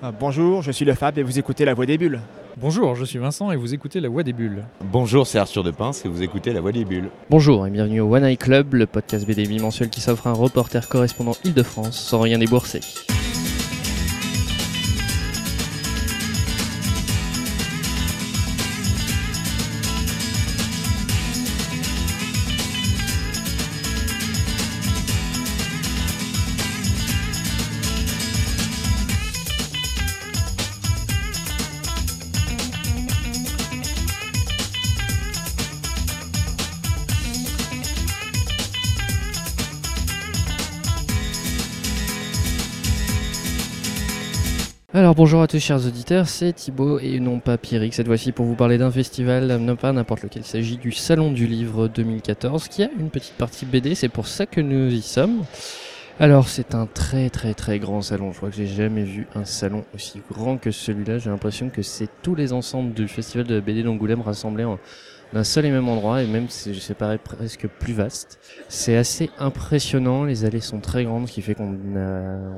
Ah, bonjour, je suis le Fab et vous écoutez La Voix des Bulles. Bonjour, je suis Vincent et vous écoutez La Voix des Bulles. Bonjour, c'est Arthur de Pince et vous écoutez La Voix des Bulles. Bonjour et bienvenue au One Eye Club, le podcast BD bimensuel qui s'offre un reporter correspondant Île-de-France sans rien débourser. Bonjour à tous chers auditeurs, c'est Thibaut et non pas Pierrick. Cette fois-ci pour vous parler d'un festival, non pas n'importe lequel, il s'agit du Salon du Livre 2014 qui a une petite partie BD, c'est pour ça que nous y sommes. Alors c'est un très très très grand salon, je crois que j'ai jamais vu un salon aussi grand que celui-là, j'ai l'impression que c'est tous les ensembles du festival de BD d'Angoulême rassemblés en d'un seul et même endroit et même c'est je presque plus vaste. C'est assez impressionnant, les allées sont très grandes, ce qui fait qu'on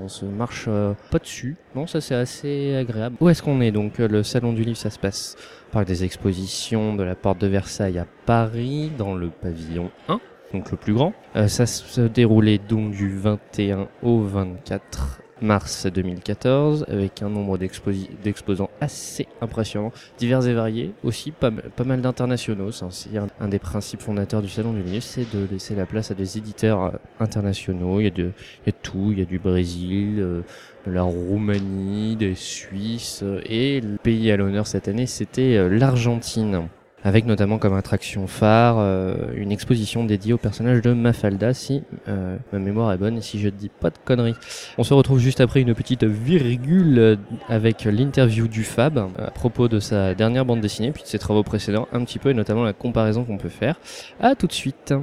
on se marche euh, pas dessus. Non, ça c'est assez agréable. Où est-ce qu'on est donc Le salon du livre, ça se passe par des expositions de la porte de Versailles à Paris, dans le pavillon 1, donc le plus grand. Euh, ça se déroulait donc du 21 au 24 mars 2014 avec un nombre d'exposants assez impressionnant, divers et variés, aussi pas, mal d'internationaux. C'est un, des principes fondateurs du Salon du Livre, c'est de laisser la place à des éditeurs euh, internationaux. Il y a de, il y a tout, il y a du Brésil, euh, de la Roumanie, des Suisses, euh, et le pays à l'honneur cette année, c'était l'Argentine avec notamment comme attraction phare euh, une exposition dédiée au personnage de Mafalda, si euh, ma mémoire est bonne et si je ne dis pas de conneries. On se retrouve juste après une petite virgule avec l'interview du Fab à propos de sa dernière bande dessinée, puis de ses travaux précédents, un petit peu et notamment la comparaison qu'on peut faire. À tout de suite.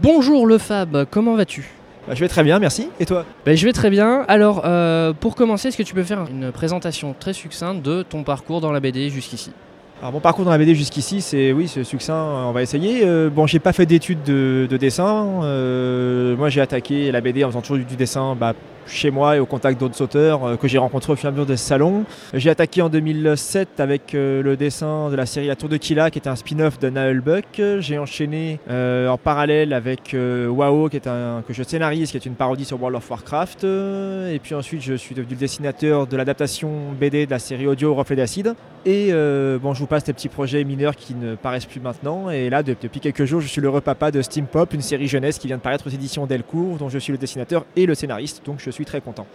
Bonjour le Fab, comment vas-tu? Bah, je vais très bien, merci. Et toi bah, Je vais très bien. Alors, euh, pour commencer, est-ce que tu peux faire une présentation très succincte de ton parcours dans la BD jusqu'ici? Alors mon parcours dans la BD jusqu'ici, c'est oui, ce succinct, on va essayer. Euh, bon, j'ai pas fait d'études de, dessin. Euh, moi, j'ai attaqué la BD en faisant toujours du, dessin bah, chez moi et au contact d'autres auteurs euh, que j'ai rencontrés au fur et à mesure des salons. J'ai attaqué en 2007 avec euh, le dessin de la série La Tour de Kila, qui était un spin-off de Naël Buck. J'ai enchaîné euh, en parallèle avec WoW, qui est un, que je scénarise, qui est une parodie sur World of Warcraft. et puis ensuite, je suis devenu le dessinateur de l'adaptation BD de la série audio Reflet d'acide. Et bon, je vous passe des petits projets mineurs qui ne paraissent plus maintenant. Et là, depuis quelques jours, je suis le repapa de Steam Pop, une série jeunesse qui vient de paraître aux éditions Delcourt, dont je suis le dessinateur et le scénariste. Donc je suis très content.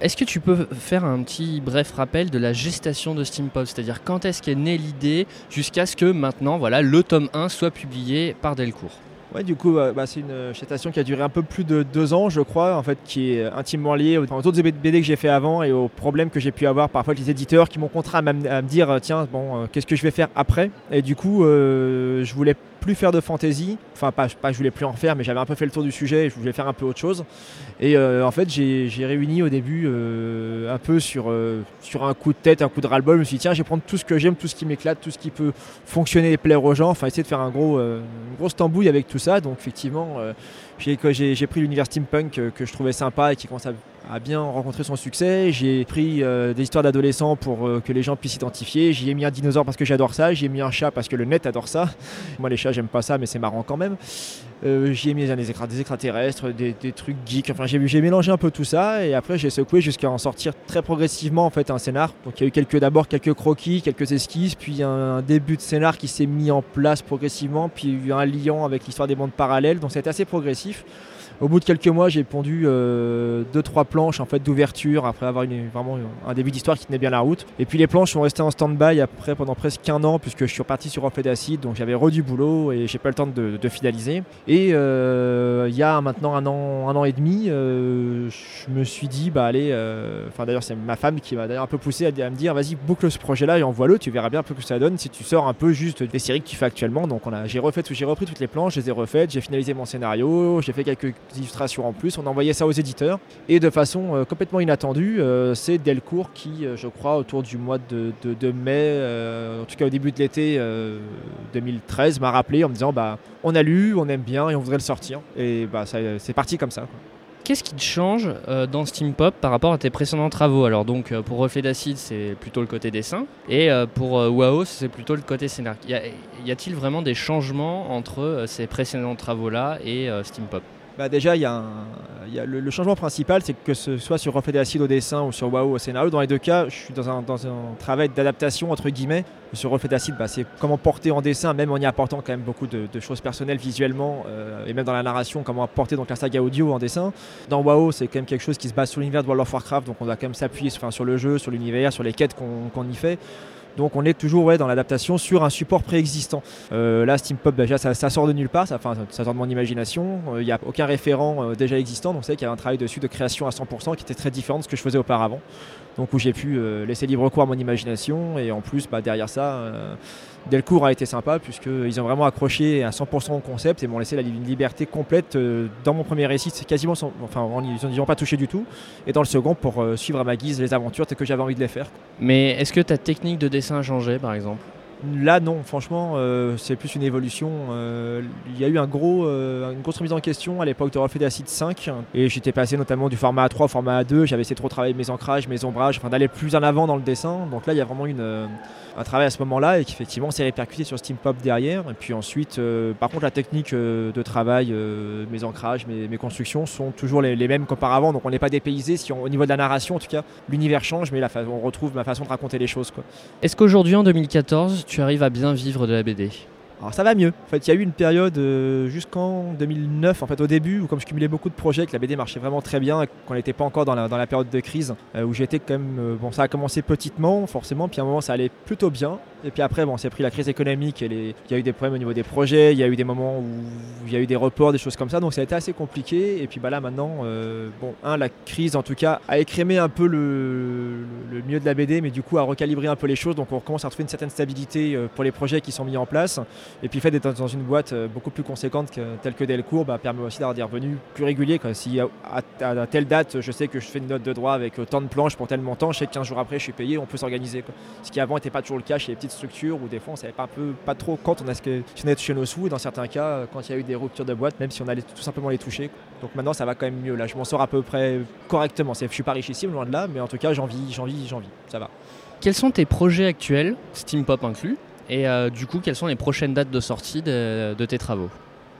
Est-ce que tu peux faire un petit bref rappel de la gestation de Steampop C'est-à-dire quand est-ce qu'est née l'idée jusqu'à ce que maintenant voilà, le tome 1 soit publié par Delcourt? Ouais, du coup, bah, c'est une gestation qui a duré un peu plus de deux ans, je crois, en fait, qui est intimement liée aux, autres BD que j'ai fait avant et aux problèmes que j'ai pu avoir parfois avec les éditeurs qui m'ont contraint à, me dire tiens, bon, euh, qu'est-ce que je vais faire après? Et du coup, euh, je voulais plus faire de fantasy. Enfin, pas, je voulais plus en faire, mais j'avais un peu fait le tour du sujet et je voulais faire un peu autre chose. Et euh, en fait, j'ai réuni au début euh, un peu sur, euh, sur un coup de tête, un coup de ras-le-bol. Je me suis dit, tiens, je vais prendre tout ce que j'aime, tout ce qui m'éclate, tout ce qui peut fonctionner et plaire aux gens. Enfin, essayer de faire un gros, une grosse tambouille avec tout ça. Donc, effectivement, j'ai pris l'univers steampunk que je trouvais sympa et qui commence a bien rencontré son succès. J'ai pris euh, des histoires d'adolescents pour euh, que les gens puissent s'identifier. J'y ai mis un dinosaure parce que j'adore ça. J'y ai mis un chat parce que le net adore ça. Moi, les chats, j'aime pas ça, mais c'est marrant quand même. Euh, j'y ai mis des, extraterrestres, des, trucs geeks. Enfin, j'ai mélangé un peu tout ça et après, j'ai secoué jusqu'à en sortir très progressivement en fait un scénar. Donc, il y a eu quelques d'abord quelques croquis, quelques esquisses, puis un, début de scénar qui s'est mis en place progressivement, puis il y a eu un lien avec l'histoire des mondes parallèles. Donc, c'était assez progressif. Au bout de quelques mois, j'ai pondu 2-3 euh, planches en fait, d'ouverture après avoir vraiment un début d'histoire qui tenait bien la route. Et puis les planches sont restées en stand-by après pendant presque un an puisque je suis reparti sur Reflet d'acide, donc j'avais re du boulot et j'ai pas le temps de, finaliser. Et euh, il y a maintenant un an, un an et demi, euh, je me suis dit, bah allez, enfin d'ailleurs c'est ma femme qui m'a d'ailleurs un peu poussé à, me dire, vas-y boucle ce projet-là et envoie-le, tu verras bien un peu que ça donne si tu sors un peu juste des séries que tu fais actuellement. Donc j'ai refait, j'ai repris toutes les planches, je les ai refaites, j'ai finalisé mon scénario, j'ai fait quelques illustrations en plus. On a envoyé ça aux éditeurs. Et de façon euh, complètement inattendue, euh, c'est Delcourt qui, euh, je crois, autour du mois de, mai, en tout cas au début de l'été 2013, m'a rappelé en me disant bah, on a lu, on aime bien et on voudrait le sortir. Et bah, c'est parti comme ça qu'est-ce qui te change dans Steam Pop par rapport à tes précédents travaux? Alors donc pour Reflet d'Acide, c'est plutôt le côté dessin, et pour WAO, c'est plutôt le côté scénar. Y a-t-il vraiment des changements entre ces précédents travaux-là et euh, Steam Pop? Bah déjà, il y a, le, changement principal, c'est que ce soit sur Reflet d'acide au dessin ou sur WoW au scénario, dans les deux cas, je suis dans un, dans un travail d'adaptation entre guillemets. Sur Reflet d'acide, bah, c'est comment porter en dessin, même en y apportant quand même beaucoup de, choses personnelles visuellement, euh, et même dans la narration, comment apporter donc la saga audio en dessin. Dans WoW, c'est quand même quelque chose qui se base sur l'univers de World of Warcraft, donc on doit quand même s'appuyer sur, sur le jeu, sur l'univers, sur les quêtes qu'on y fait. Donc on est toujours dans l'adaptation sur un support préexistant. Euh, là, Steam Pop, déjà, ça, sort de nulle part, ça, enfin, ça sort de mon imagination. Il n'y a aucun référent euh, déjà existant, donc c'est qu'il y a un travail dessus de création à 100% qui était très différent de ce que je faisais auparavant. Donc où j'ai pu euh, laisser libre cours à mon imagination et en plus, bah, derrière ça, euh, Delcourt a été sympa puisqu'ils ont vraiment accroché à 100% au concept et m'ont laissé la une liberté complète euh, dans mon premier récit. Quasiment, sans- enfin, ils pas touché du tout. Et dans le second, pour suivre à ma guise les aventures telles que j'avais envie de les faire. Mais est-ce que ta technique de dessin a changé par exemple? Là, non, franchement, euh, c'est plus une évolution. Euh, Il y a eu un gros, euh, une grosse remise en question à l'époque de Reflet d'Acide 5, et j'étais passé notamment du format A3 au format A2. J'avais essayé de trop travailler mes ancrages, mes ombrages, enfin d'aller plus en avant dans le dessin. Donc là, il y a vraiment une, un travail à ce moment-là, et qu'effectivement, c'est répercuté sur Steam Pop derrière. Et puis ensuite, euh, par contre, la technique euh, de travail, euh, mes ancrages, mes, constructions sont toujours les, mêmes qu'auparavant. Donc on n'est pas dépaysé. Si on- au niveau de la narration, en tout cas, l'univers change, mais on retrouve ma façon de raconter les choses. Est-ce qu'aujourd'hui en 2014, tu arrives à bien vivre de la BD Alors ça va mieux. En fait, il y a eu une période euh, jusqu'en 2009, en fait, au début, où comme je cumulais beaucoup de projets, que la BD marchait vraiment très bien, qu'on n'était pas encore dans la, période de crise, euh, où j'étais quand même. euh, bon, ça a commencé petitement, forcément, puis à un moment, ça allait plutôt bien. Et puis après, bon, c'est pris la crise économique, il y a eu des problèmes au niveau des projets, il y a eu des moments où il y a eu des reports, des choses comme ça, donc ça a été assez compliqué. Et puis bah, là, maintenant, bon, un, la crise, en tout cas, a écrémé un peu le, le mieux de la BD, mais du coup, a recalibré un peu les choses, donc on recommence à retrouver une certaine stabilité pour les projets qui sont mis en place. Et puis le fait d'être dans une boîte euh, beaucoup plus conséquente que, telle que Delcourt bah, permet aussi d'avoir des revenus plus réguliers. Quoi. Si à, à- à telle date, je sais que je fais une note de droit avec autant de planches pour tel montant, je sais que 15 jours après, je suis payé, on peut s'organiser. Ce qui avant n'était pas toujours le cas chez les petites structures où des fois on savait pas, un peu, pas trop quand on a ce que si on allait toucher nos sous. Et dans certains cas, euh, quand il y a eu des ruptures de boîte, même si on allait tout simplement les toucher. quoi. Donc maintenant ça va quand même mieux. Là, je m'en sors à peu près correctement. Je suis pas richissime, loin de là, mais en tout cas j'en vis, j'en vis, j'en vis. Ça va. Quels sont tes projets actuels, Steam Pop inclus Et euh, du coup, quelles sont les prochaines dates de sortie de, tes travaux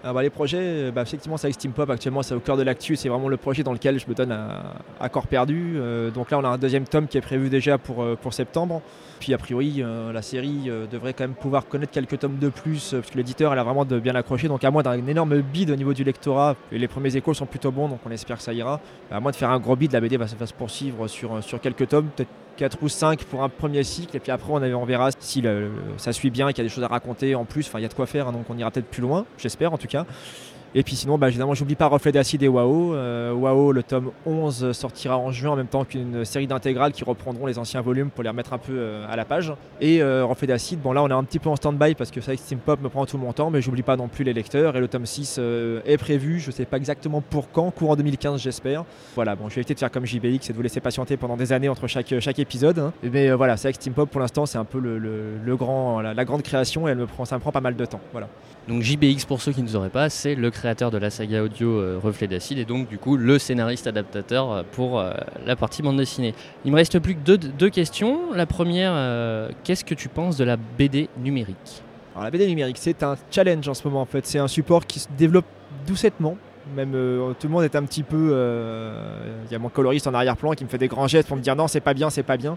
Ah bah, les projets, euh, bah, effectivement, c'est avec Steam Pop actuellement, c'est au cœur de l'actu. C'est vraiment le projet dans lequel je me donne à, corps perdu. Euh, donc là, on a un deuxième tome qui est prévu déjà pour, pour septembre. Puis a priori, la série devrait quand même pouvoir connaître quelques tomes de plus, parce que l'éditeur elle a vraiment de bien accroché. Donc à moins d'un énorme bid au niveau du lectorat, et les premiers échos sont plutôt bons, donc on espère que ça ira. À moins de faire un gros bid, la BD va, va se poursuivre sur, sur quelques tomes, peut-être 4 ou 5 pour un premier cycle, et puis après on, on verra si ça suit bien, qu'il y a des choses à raconter en plus. Enfin, il y a de quoi faire, hein, donc on ira peut-être plus loin, j'espère en tout cas. Et puis sinon, bah, évidemment, j'oublie pas Reflet d'acide et WAO. Euh, WAO, le tome 11 sortira en juin en même temps qu'une série d'intégrales qui reprendront les anciens volumes pour les remettre un peu euh, à la page. Et euh, Reflet d'acide, bon là on est un petit peu en stand-by parce que ça, Steam Pop me prend tout mon temps, mais j'oublie pas non plus les lecteurs. Et le tome 6 euh, est prévu, je sais pas exactement pour quand, courant 2015 j'espère. Voilà, bon, je vais éviter de faire comme JBX et de vous laisser patienter pendant des années entre chaque, chaque épisode. hein. Mais voilà, c'est Steam Pop pour l'instant, c'est un peu le, grand, la, la grande création et elle me prend, ça me prend pas mal de temps. Voilà. Donc JBX, pour ceux qui ne sauraient pas, c'est le créateur de la saga audio euh, Reflet d'Acide et donc du coup le scénariste adaptateur euh, pour euh, la partie bande dessinée. Il me reste plus que deux, questions. La première, qu'est-ce que tu penses de la BD numérique? Alors la BD numérique, c'est un challenge en ce moment en fait. C'est un support qui se développe doucettement. Même euh, tout le monde est un petit peu. euh, Il y a mon coloriste en arrière-plan qui me fait des grands gestes pour me dire non, c'est pas bien, c'est pas bien.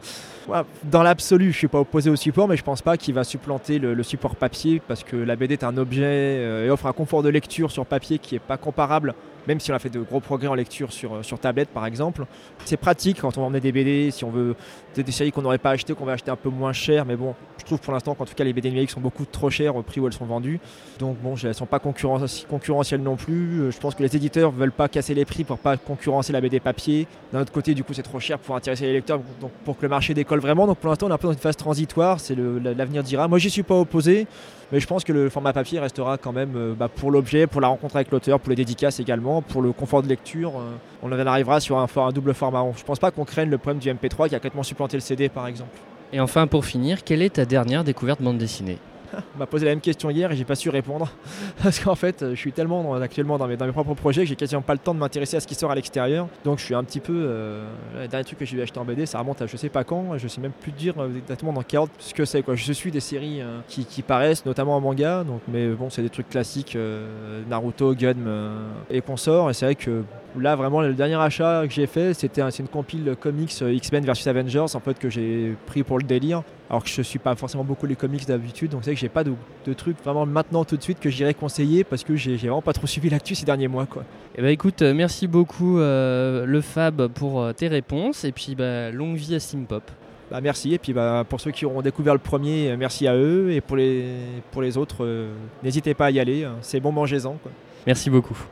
Dans l'absolu, je suis pas opposé au support, mais je pense pas qu'il va supplanter le, le support papier parce que la BD est un objet euh, et offre un confort de lecture sur papier qui est pas comparable. Même si on a fait de gros progrès en lecture sur, sur tablette par exemple. C'est pratique quand on emmener des BD, si on veut des, séries qu'on n'aurait pas achetées, qu'on va acheter un peu moins cher. Mais bon, je trouve pour l'instant qu'en tout cas les BD numériques sont beaucoup trop chères au prix où elles sont vendues. Donc bon, elles sont pas concurren- concurrentielles non plus. Euh, Je pense que les éditeurs veulent pas casser les prix pour pas concurrencer la BD papier. D'un autre côté, du coup, c'est trop cher pour intéresser les lecteurs, pour que le marché décolle vraiment. Donc pour l'instant, on est un peu dans une phase transitoire. C'est l'avenir dira. Moi, j'y suis pas opposé, mais je pense que le format papier restera quand même euh, bah, pour l'objet, pour la rencontre avec l'auteur, pour les dédicaces également, pour le confort de lecture. euh, on en arrivera sur un, double format. Je pense pas qu'on craigne le problème du MP3 qui a complètement supplanté le CD, par exemple. Et enfin, pour finir, quelle est ta dernière découverte bande dessinée? m'a posé la même question hier et j'ai pas su répondre. Parce qu'en fait, je suis tellement actuellement dans mes, dans mes propres projets que j'ai quasiment pas le temps de m'intéresser à ce qui sort à l'extérieur. Donc je suis un petit peu. euh, le dernier truc que j'ai acheté en BD, ça remonte à je sais pas quand. Je sais même plus dire euh, exactement dans quel ordre ce que c'est. Quoi. Je suis des séries euh, qui, qui paraissent, notamment en manga. Donc, mais bon, c'est des trucs classiques euh, Naruto, Gun euh, et consorts. Et c'est vrai que Là, vraiment, le dernier achat que j'ai fait, c'était une compile comics euh, X-Men versus Avengers, en fait, que j'ai pris pour le délire. Alors que je suis pas forcément beaucoup les comics d'habitude, donc c'est vrai que j'ai pas de, de trucs vraiment maintenant tout de suite que j'irais conseiller parce que j'ai vraiment pas trop suivi l'actu ces derniers mois, quoi. Eh ben écoute, euh, merci beaucoup euh, le Fab pour euh, tes réponses et puis bah, longue vie à Steampop. Bah, merci, et puis bah, pour ceux qui auront découvert le premier, merci à eux, et pour les, pour les autres, euh, n'hésitez pas à y aller, hein. c'est bon, mangez-en. Merci beaucoup.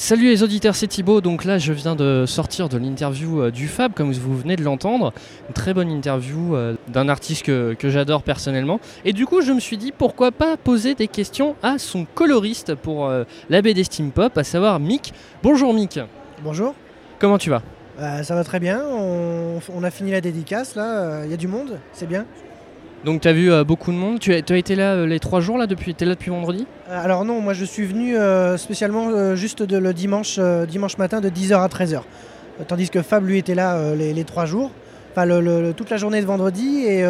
Salut les auditeurs, c'est Thibaut. Donc là, je viens de sortir de l'interview euh, du Fab, comme vous venez de l'entendre. Une très bonne interview euh, d'un artiste que, que j'adore personnellement. Et du coup, je me suis dit pourquoi pas poser des questions à son coloriste pour euh, la BD Steam Pop, à savoir Mick. Bonjour Mick, Bonjour, comment tu vas? Ça va très bien, on, on a fini la dédicace là, il y a du monde, c'est bien? Donc tu as vu euh, beaucoup de monde. Tu as, été là euh, les trois jours là depuis. T'es là depuis vendredi? Euh, alors non, moi je suis venu euh, spécialement juste de, le dimanche, dimanche matin de 10h à 13h. Euh, tandis que Fab lui était là les, les trois jours, enfin le- toute la journée de vendredi et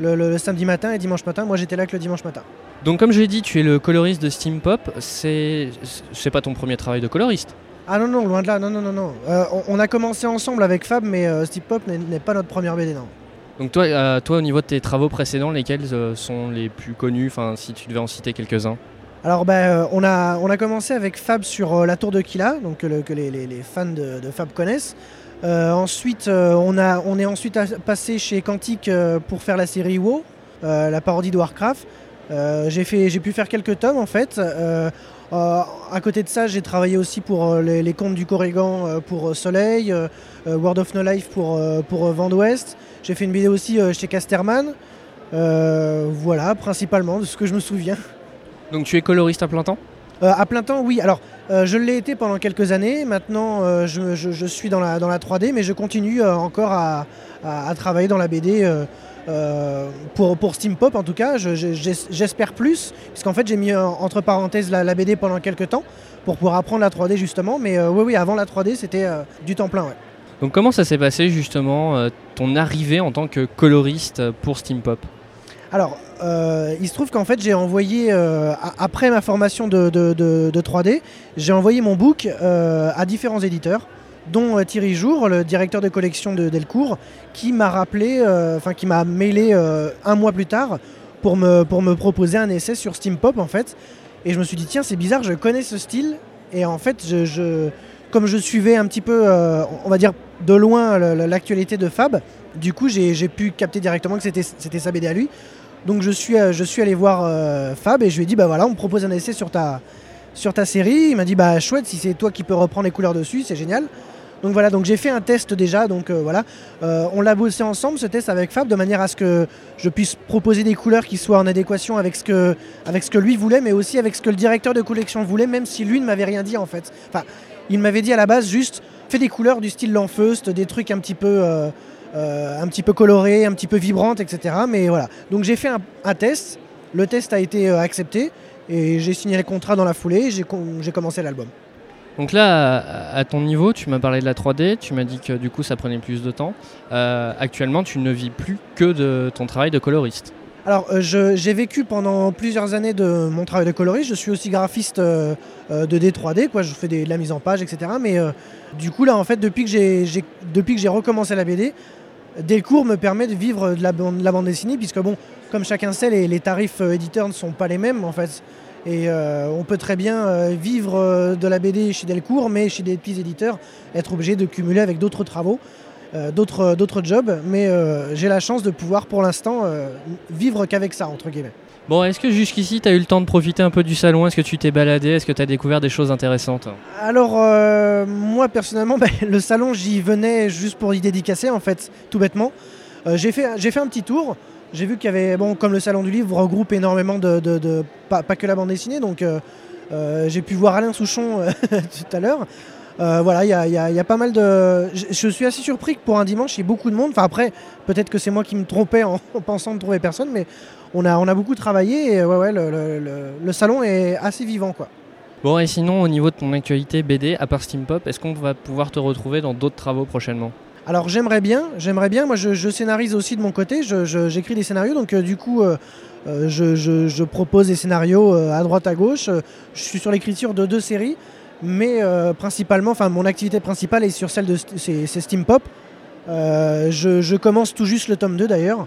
le, samedi matin et dimanche matin, moi j'étais là que le dimanche matin. Donc comme j'ai dit, tu es le coloriste de Steam Pop. C'est pas ton premier travail de coloriste? Ah non, non, loin de là, non, non, non, non. On, on a commencé ensemble avec Fab, mais Steve Pop n'est- n'est pas notre première BD, non. Donc toi, euh, toi, au niveau de tes travaux précédents, lesquels euh, sont les plus connus? Enfin, si tu devais en citer quelques-uns. Alors ben, euh, on, a, on a commencé avec Fab sur la tour de Kila, donc que, le- que les, fans de, Fab connaissent. Ensuite, on, a, on est ensuite passé chez Quantic pour faire la série WoW, la parodie de Warcraft. J'ai pu faire quelques tomes en fait. Euh, à côté de ça, j'ai travaillé aussi pour les, les contes du Corrigan pour Soleil, World of No Life pour, pour Vent. J'ai fait une vidéo aussi euh, chez Casterman. Euh, voilà, principalement de ce que je me souviens. Donc tu es coloriste à plein temps? Euh, à plein temps, oui. Alors, euh, je l'ai été pendant quelques années. Maintenant, euh, je, je- je suis dans la, dans la 3D, mais je continue encore à, à- à travailler dans la BD. pour, pour Steam Pop en tout cas, Je- je- j'es- j'espère plus, parce qu'en fait j'ai mis entre parenthèses la, la BD pendant quelques temps pour pouvoir apprendre la 3D justement, mais oui oui avant la 3D c'était du temps plein. Ouais. Donc comment ça s'est passé justement euh, ton arrivée en tant que coloriste pour Steam Pop Alors, euh, il se trouve qu'en fait, j'ai envoyé, euh, après ma formation de, de- de- de 3D, j'ai envoyé mon book à différents éditeurs, dont Thierry Jour, le directeur de collection de Delcourt, qui m'a rappelé, enfin qui m'a mailé un mois plus tard pour me, pour me proposer un essai sur Steam Pop en fait. Et je me suis dit, tiens, c'est bizarre, je connais ce style. Et en fait, je, comme je suivais un petit peu, on va dire, de loin l'actualité de Fab, du coup, j'ai pu capter directement que c'était sa BD à lui. Donc je suis, euh, allé voir euh, Fab et je lui ai dit, bah voilà, on me propose un essai sur ta, sur série. Il m'a dit, bah chouette, si c'est toi qui peux reprendre les couleurs dessus, c'est génial. Donc voilà, donc j'ai fait un test déjà, donc euh, voilà. On l'a bossé ensemble ce test avec Fab de manière à ce que je puisse proposer des couleurs qui soient en adéquation avec ce que, avec ce que lui voulait, mais aussi avec ce que le directeur de collection voulait, même si lui ne m'avait rien dit en fait. Enfin, il m'avait dit à la base juste fais des couleurs du style Lanfeust, des trucs un petit peu, euh, euh, un petit peu colorés, un petit peu vibrantes, etc. Mais voilà. Donc j'ai fait un, test. Le test a été euh, accepté et j'ai signé le contrat dans la foulée. J'ai com- j'ai commencé l'album. Donc là, à, ton niveau, tu m'as parlé de la 3D, tu m'as dit que du coup ça prenait plus de temps. Actuellement, tu ne vis plus que de ton travail de coloriste. Alors, euh, j'ai vécu pendant plusieurs années de mon travail de coloriste. Je suis aussi graphiste euh, euh, de D3D, quoi. Je fais de la mise en page, etc. Mais du coup, là, en fait, depuis que j'ai recommencé la BD, Delcourt me permet de vivre de la, bande- dessinée, puisque bon, comme chacun sait, les, les tarifs éditeurs ne sont pas les mêmes, en fait. Et on peut très bien vivre de la BD chez Delcourt, mais chez des petits éditeurs, être obligé de cumuler avec d'autres travaux, d'autres d'autres jobs. Mais euh, j'ai la chance de pouvoir, pour l'instant, euh, vivre qu'avec ça, entre guillemets. Bon, est-ce que jusqu'ici tu as eu le temps de profiter un peu du salon? Est-ce que tu t'es baladé? Est-ce que tu as découvert des choses intéressantes? Alors, euh, moi personnellement, ben, le salon, j'y venais juste pour y dédicacer, en fait, tout bêtement. Euh, j'ai fait, j'ai fait un petit tour. J'ai vu qu'il y avait, bon, comme le salon du livre regroupe énormément de. de- de- pas, pas que la bande dessinée, donc euh, euh, j'ai pu voir Alain Souchon euh, tout à l'heure. Euh, voilà, il y a, y a- y a pas mal de. Je, je suis assez surpris que pour un dimanche, il y ait beaucoup de monde. Enfin, après, peut-être que c'est moi qui me trompais en, en pensant ne trouver personne, mais on a, on a beaucoup travaillé et ouais, ouais, le, le- le- le salon est assez vivant, quoi. Bon, et sinon, au niveau de ton actualité BD, à part Steam Pop, est-ce qu'on va pouvoir te retrouver dans d'autres travaux prochainement? Alors j'aimerais bien, j'aimerais bien. Moi, je, je scénarise aussi de mon côté. J'écris des scénarios, donc euh, du coup, euh, je, je- je propose des scénarios euh, à droite à gauche. Je suis sur l'écriture de deux séries, mais euh, principalement, enfin, mon activité principale est sur celle de st- c'est Steam Pop. Euh, je, commence tout juste le tome 2 d'ailleurs,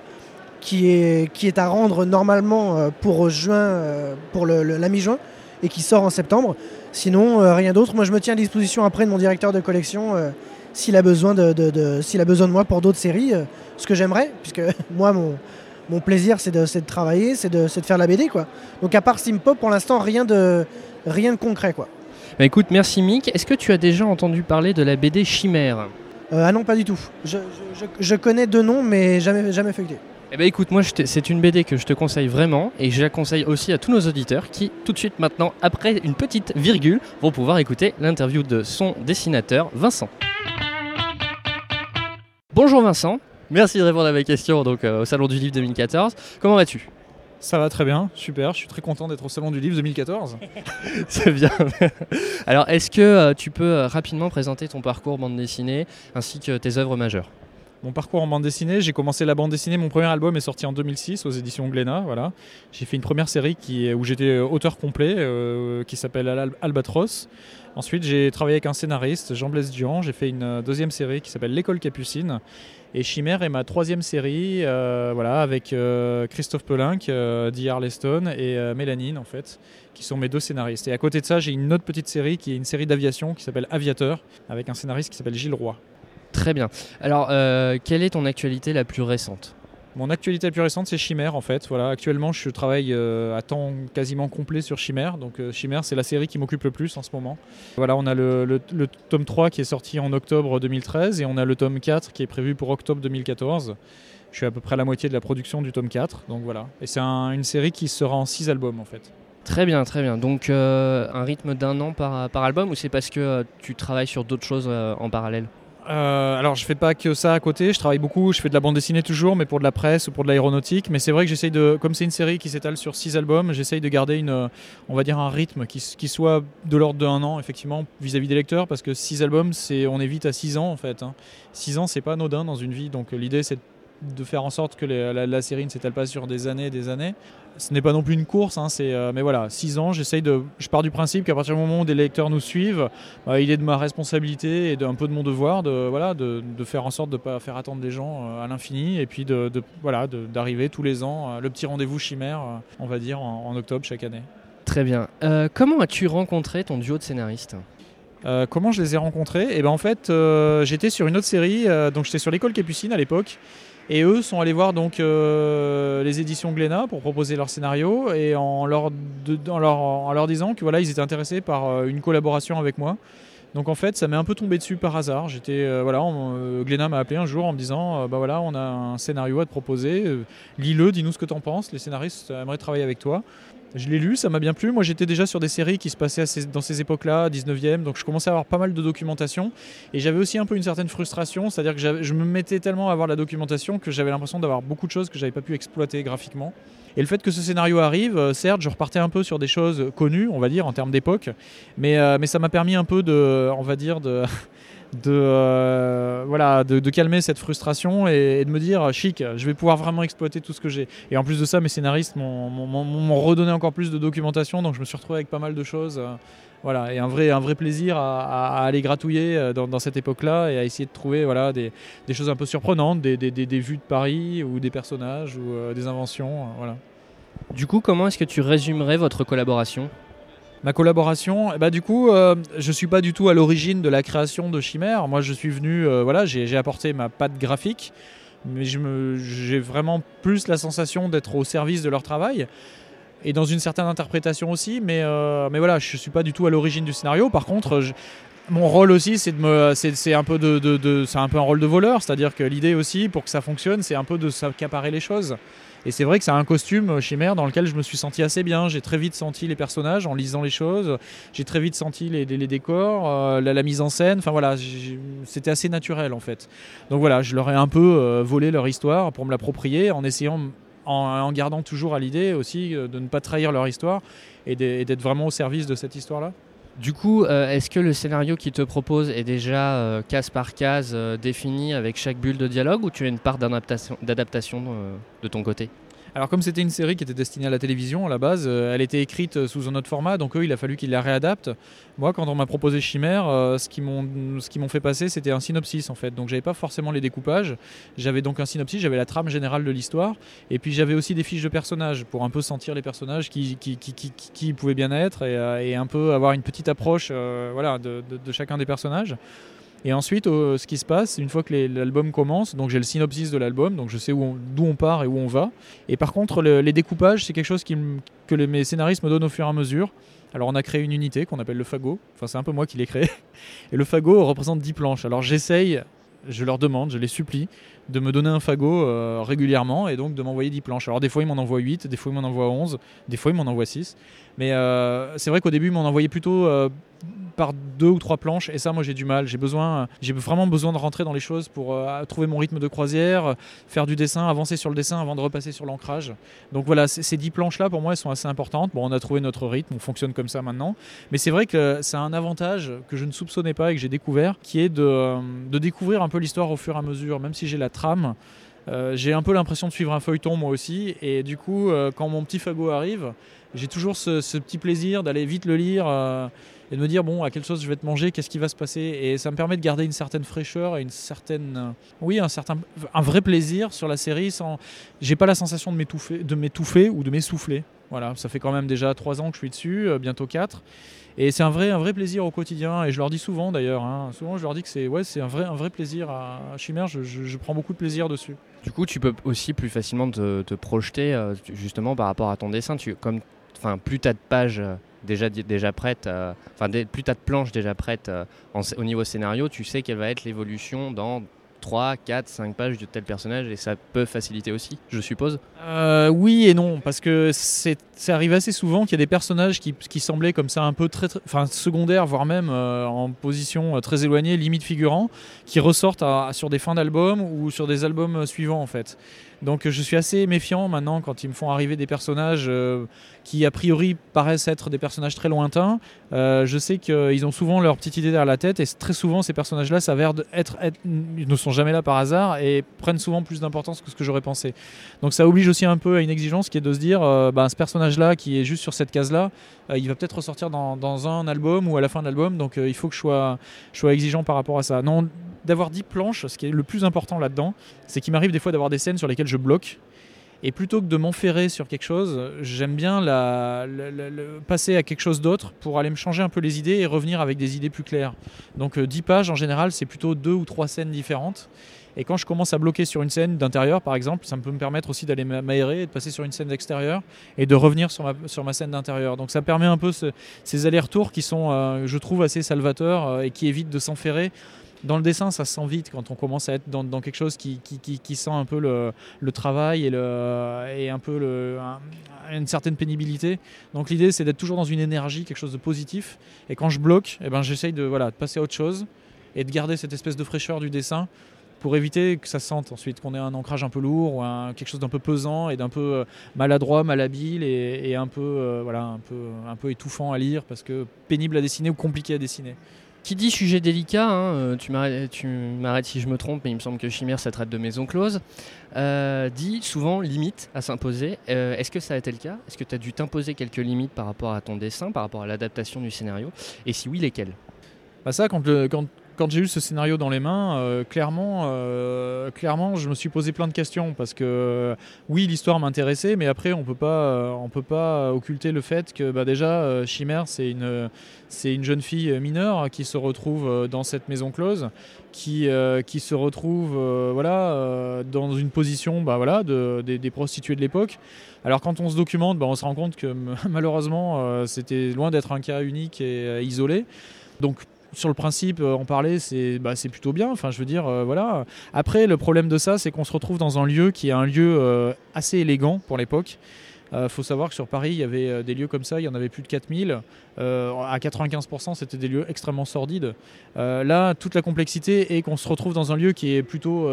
qui est, qui est à rendre normalement euh, pour juin, pour la mi-juin, et qui sort en septembre. Sinon, rien d'autre. Moi, je me tiens à disposition après de mon directeur de collection. s'il a besoin de, s'il a besoin de moi pour d'autres séries, ce que j'aimerais, puisque moi mon, mon plaisir c'est de, de travailler, c'est de, de faire la BD quoi. Donc à part Steam Pop, pour l'instant rien de rien de concret quoi. Bah écoute, merci Mick. Est-ce que tu as déjà entendu parler de la BD Chimère? Euh, ah non pas du tout. Je, je- je- je connais deux noms mais jamais jamais feuilleté. Eh ben écoute, moi c'est une BD que je te conseille vraiment et je la conseille aussi à tous nos auditeurs qui, tout de suite maintenant, après une petite virgule, vont pouvoir écouter l'interview de son dessinateur, Vincent. Bonjour Vincent, merci de répondre à mes questions donc, euh, au Salon du Livre 2014. Comment vas-tu? Ça va très bien, super, je suis très content d'être au Salon du Livre 2014. C'est bien. Alors est-ce que euh, tu peux euh, rapidement présenter ton parcours bande dessinée ainsi que tes œuvres majeures? Mon parcours en bande dessinée, j'ai commencé la bande dessinée, mon premier album est sorti en 2006 aux éditions Glénat, voilà. J'ai fait une première série où j'étais auteur complet, euh, qui s'appelle Al- Albatros. Ensuite, j'ai travaillé avec un scénariste, Jean-Blaise Dian, j'ai fait une euh, deuxième série qui s'appelle L'école Capucine. Et Chimère est ma troisième série, euh, voilà, avec Christophe Pelinck, euh, Dee et Mélanine, en fait, qui sont mes deux scénaristes. Et à côté de ça, j'ai une autre petite série qui est une série d'aviation qui s'appelle Aviateur, avec un scénariste qui s'appelle Gilles Roy. Très bien. Alors, euh, quelle est ton actualité la plus récente? Mon actualité la plus récente, c'est Chimère en fait. Voilà, actuellement, je travaille euh, à temps quasiment complet sur Chimère. Donc euh, Chimère, c'est la série qui m'occupe le plus en ce moment. Voilà, on a le, le- le tome 3 qui est sorti en octobre 2013 et on a le tome 4 qui est prévu pour octobre 2014. Je suis à peu près à la moitié de la production du tome 4. Donc voilà. Et c'est un- une série qui sera en 6 albums en fait. Très bien, très bien. Donc, euh, un rythme d'un an par, par album ou c'est parce que tu travailles sur d'autres choses en parallèle? Euh, alors je fais pas que ça à côté, je travaille beaucoup, je fais de la bande dessinée toujours, mais pour de la presse ou pour de l'aéronautique. Mais c'est vrai que j'essaye de, comme c'est une série qui s'étale sur six albums, j'essaye de garder une, euh, on va dire un rythme qui, soit de l'ordre d'un an effectivement vis-à-vis des lecteurs, parce que six albums, c'est, on est vite à six ans en fait. hein. Six ans, c'est pas anodin dans une vie, donc euh, l'idée c'est de faire en sorte que la, série ne s'étale pas sur des années et des années. Ce n'est pas non plus une course, hein, euh, mais voilà, six ans, j'essaye de, je pars du principe qu'à partir du moment où des lecteurs nous suivent, euh, il est de ma responsabilité et d'un peu de mon devoir de, de, de faire en sorte de ne pas faire attendre les gens euh, à l'infini et puis de, de- voilà, de- d'arriver tous les ans, euh, le petit rendez-vous chimère, on va dire, en, octobre chaque année. Très bien. Comment as-tu rencontré ton duo de scénaristes? Euh, comment je les ai rencontrés? Et ben en fait, euh, j'étais sur une autre série, euh, donc j'étais sur l'école Capucine à l'époque, et eux sont allés voir donc les éditions Glénat pour proposer leur scénario et en leur, disant que voilà ils étaient intéressés par une collaboration avec moi. Donc en fait, ça m'est un peu tombé dessus par hasard. J'étais voilà, Glénat m'a appelé un jour en me disant bah voilà, on a un scénario à te proposer, lis-le, dis-nous ce que t'en penses. Les scénaristes aimeraient travailler avec toi. Je l'ai lu, ça m'a bien plu. Moi, j'étais déjà sur des séries qui se passaient dans ces époques-là, 19e, donc je commençais à avoir pas mal de documentation. Et j'avais aussi un peu une certaine frustration, c'est-à-dire que je me mettais tellement à voir la documentation que j'avais l'impression d'avoir beaucoup de choses que j'avais pas pu exploiter graphiquement. Et le fait que ce scénario arrive, euh, certes, je repartais un peu sur des choses connues, on va dire, en termes d'époque, mais, euh, mais ça m'a permis un peu de, on va dire, de, de, euh, voilà, de, calmer cette frustration et, de me dire, chic, je vais pouvoir vraiment exploiter tout ce que j'ai. Et en plus de ça, mes scénaristes m'ont- redonné encore plus de documentation, donc je me suis retrouvé avec pas mal de choses. euh, voilà, et un vrai, un vrai plaisir à, aller gratouiller euh, dans, cette époque-là et à essayer de trouver voilà, des, choses un peu surprenantes, des, des- des- vues de Paris ou des personnages ou des inventions. voilà. Du coup, comment est-ce que tu résumerais votre collaboration? Ma collaboration, eh ben, du coup, euh, je suis pas du tout à l'origine de la création de Chimère. Moi, je suis venu, euh, voilà, j'ai apporté ma patte graphique, mais j'ai vraiment plus la sensation d'être au service de leur travail et dans une certaine interprétation aussi. Mais, euh, mais voilà, je suis pas du tout à l'origine du scénario. Par contre, mon rôle aussi, c'est de un peu de, de- un peu un rôle de voleur, c'est-à-dire que l'idée aussi, pour que ça fonctionne, c'est un peu de s'accaparer les choses. Et c'est vrai que c'est un costume euh, chimère dans lequel je me suis senti assez bien. J'ai très vite senti les personnages en lisant les choses. J'ai très vite senti les, décors, euh, la, mise en scène. Enfin voilà, c'était assez naturel en fait. Donc voilà, je leur ai un peu euh, volé leur histoire pour me l'approprier en essayant, en, gardant toujours à l'idée aussi de ne pas trahir leur histoire et d'être vraiment au service de cette histoire-là. Du coup, euh, est-ce que le scénario qu'il te propose est déjà euh, case par case euh, défini avec chaque bulle de dialogue ou tu as une part d'adaptation, de ton côté? Alors comme c'était une série qui était destinée à la télévision à la base, euh, elle était écrite euh, sous un autre format, donc eux il a fallu qu'ils la réadaptent. Moi quand on m'a proposé Chimère, euh, ce qu'ils m'ont fait passer c'était un synopsis en fait, donc j'avais pas forcément les découpages, j'avais donc un synopsis, j'avais la trame générale de l'histoire, et puis j'avais aussi des fiches de personnages pour un peu sentir les personnages qui, qui, qui, qui, qui- qui pouvaient bien être et, et un peu avoir une petite approche voilà, de- de chacun des personnages. Et ensuite, euh, ce qui se passe, une fois que l'album commence, donc j'ai le synopsis de l'album, donc je sais d'où on, part et où on va. Et par contre, le- les découpages, c'est quelque chose que mes scénaristes me donnent au fur et à mesure. Alors on a créé une unité qu'on appelle le fagot, enfin c'est un peu moi qui l'ai créé. Et le fagot représente 10 planches. Alors j'essaye, je leur demande, je les supplie de me donner un fagot euh, régulièrement et donc de m'envoyer 10 planches. Alors des fois ils m'en envoient 8, des fois ils m'en envoient 11, des fois ils m'en envoient 6. Mais euh, c'est vrai qu'au début ils m'en envoyaient plutôt par deux ou trois planches et ça moi j'ai du mal. J'ai besoin j'ai vraiment besoin de rentrer dans les choses pour euh, trouver mon rythme de croisière faire du dessin avancer sur le dessin avant de repasser sur l'ancrage. Donc voilà ces dix planches là pour moi elles sont assez importantes. Bon on a trouvé notre rythme on fonctionne comme ça maintenant. Mais c'est vrai que ça a un avantage que je ne soupçonnais pas et que j'ai découvert qui est de, euh, de découvrir un peu l'histoire au fur et à mesure même si j'ai la trame. Euh, j'ai un peu l'impression de suivre un feuilleton moi aussi. Et du coup quand mon petit fagot arrive j'ai toujours ce, petit plaisir d'aller vite le lire et de me dire bon à quelle sauce je vais te manger qu'est-ce qui va se passer. Et ça me permet de garder une certaine fraîcheur et une certaine euh, oui un certain un vrai plaisir sur la série sans j'ai pas la sensation de m'étouffer de m'étouffer ou de m'essouffler. Voilà ça fait quand même déjà trois ans que je suis dessus euh, bientôt quatre. Et c'est un vrai un vrai plaisir au quotidien et je leur dis souvent d'ailleurs hein, souvent je leur dis que c'est ouais c'est un vrai un vrai plaisir à, Chimère. Je, je- prends beaucoup de plaisir dessus. Du coup, tu peux aussi plus facilement te, te projeter euh, justement par rapport à ton dessin. Tu, comme, enfin, plus tu as de pages déjà, déjà prêtes, euh, enfin, plus tu as de planches déjà prêtes euh, au niveau scénario, tu sais quelle va être l'évolution dans 3, 4, 5 pages de tel personnage et ça peut faciliter aussi, je suppose. Euh, oui et non, parce que c'est arrivé assez souvent qu'il y a des personnages qui, qui semblaient comme ça un peu très, enfin, secondaires, voire même en position très éloignée, limite figurant, qui ressortent sur des fins d'albums ou sur des albums suivants en fait. Donc je suis assez méfiant maintenant quand ils me font arriver des personnages qui a priori paraissent être des personnages très lointains. Euh, je sais qu'ils ont souvent leur petite idée derrière la tête et très souvent ces personnages-là s'avèrent être, ils ne sont jamais là par hasard et prennent souvent plus d'importance que ce que j'aurais pensé. Donc ça oblige aussi un peu à une exigence qui est de se dire, euh, bah, ce personnage-là qui est juste sur cette case-là, euh, il va peut-être ressortir dans, un album ou à la fin de l'album, donc euh, il faut que je sois, je sois exigeant par rapport à ça. Non, d'avoir 10 planches, ce qui est le plus important là-dedans, c'est qu'il m'arrive des fois d'avoir des scènes sur lesquelles je bloque. Et plutôt que de m'enferrer sur quelque chose, j'aime bien passer à quelque chose d'autre pour aller me changer un peu les idées et revenir avec des idées plus claires. Donc euh, 10 pages en général, c'est plutôt deux ou trois scènes différentes. Et quand je commence à bloquer sur une scène d'intérieur, par exemple, ça peut me permettre aussi d'aller m'a- m'aérer et de passer sur une scène d'extérieur et de revenir sur ma, scène d'intérieur. Donc ça permet un peu ce- ces allers-retours qui sont, euh, je trouve, assez salvateurs euh, et qui évitent de s'enferrer. Dans le dessin, ça se sent vite quand on commence à être dans, quelque chose qui, sent un peu le, travail et, un peu une certaine pénibilité. Donc l'idée, c'est d'être toujours dans une énergie, quelque chose de positif. Et quand je bloque, eh ben, j'essaye de, passer à autre chose et de garder cette espèce de fraîcheur du dessin pour éviter que ça se sente ensuite qu'on ait un ancrage un peu lourd ou quelque chose d'un peu pesant et d'un peu euh, maladroit, malhabile et, euh, un peu étouffant à lire parce que pénible à dessiner ou compliqué à dessiner. Qui dit sujet délicat, hein, euh, tu m'arrêtes si je me trompe, mais il me semble que Chimère, ça traite de maison close, euh, dit souvent limite à s'imposer. Euh, Est-ce que ça a été le cas? Est-ce que tu as dû t'imposer quelques limites par rapport à ton dessin, par rapport à l'adaptation du scénario? Et si oui, lesquelles? Bah quand j'ai eu ce scénario dans les mains, euh, clairement, euh, clairement, je me suis posé plein de questions parce que euh, oui, l'histoire m'intéressait, mais après, on peut pas, on peut pas occulter le fait que bah, déjà, Chimère, c'est une, c'est une jeune fille mineure qui se retrouve dans cette maison close, qui, qui se retrouve, voilà, dans une position, bah voilà, de, des, prostituées de l'époque. Alors quand on se documente, bah, on se rend compte que malheureusement, c'était loin d'être un cas unique et isolé. Donc sur le principe, euh, en parler, c'est bah, c'est plutôt bien. Enfin, je veux dire, euh, voilà. Après, le problème de ça, c'est qu'on se retrouve dans un lieu qui est un lieu euh, assez élégant pour l'époque. Il faut savoir que sur Paris, il y avait des lieux comme ça, il y en avait plus de 4000. Euh, à 95%, c'était des lieux extrêmement sordides. Là, toute la complexité est qu'on se retrouve dans un lieu qui est plutôt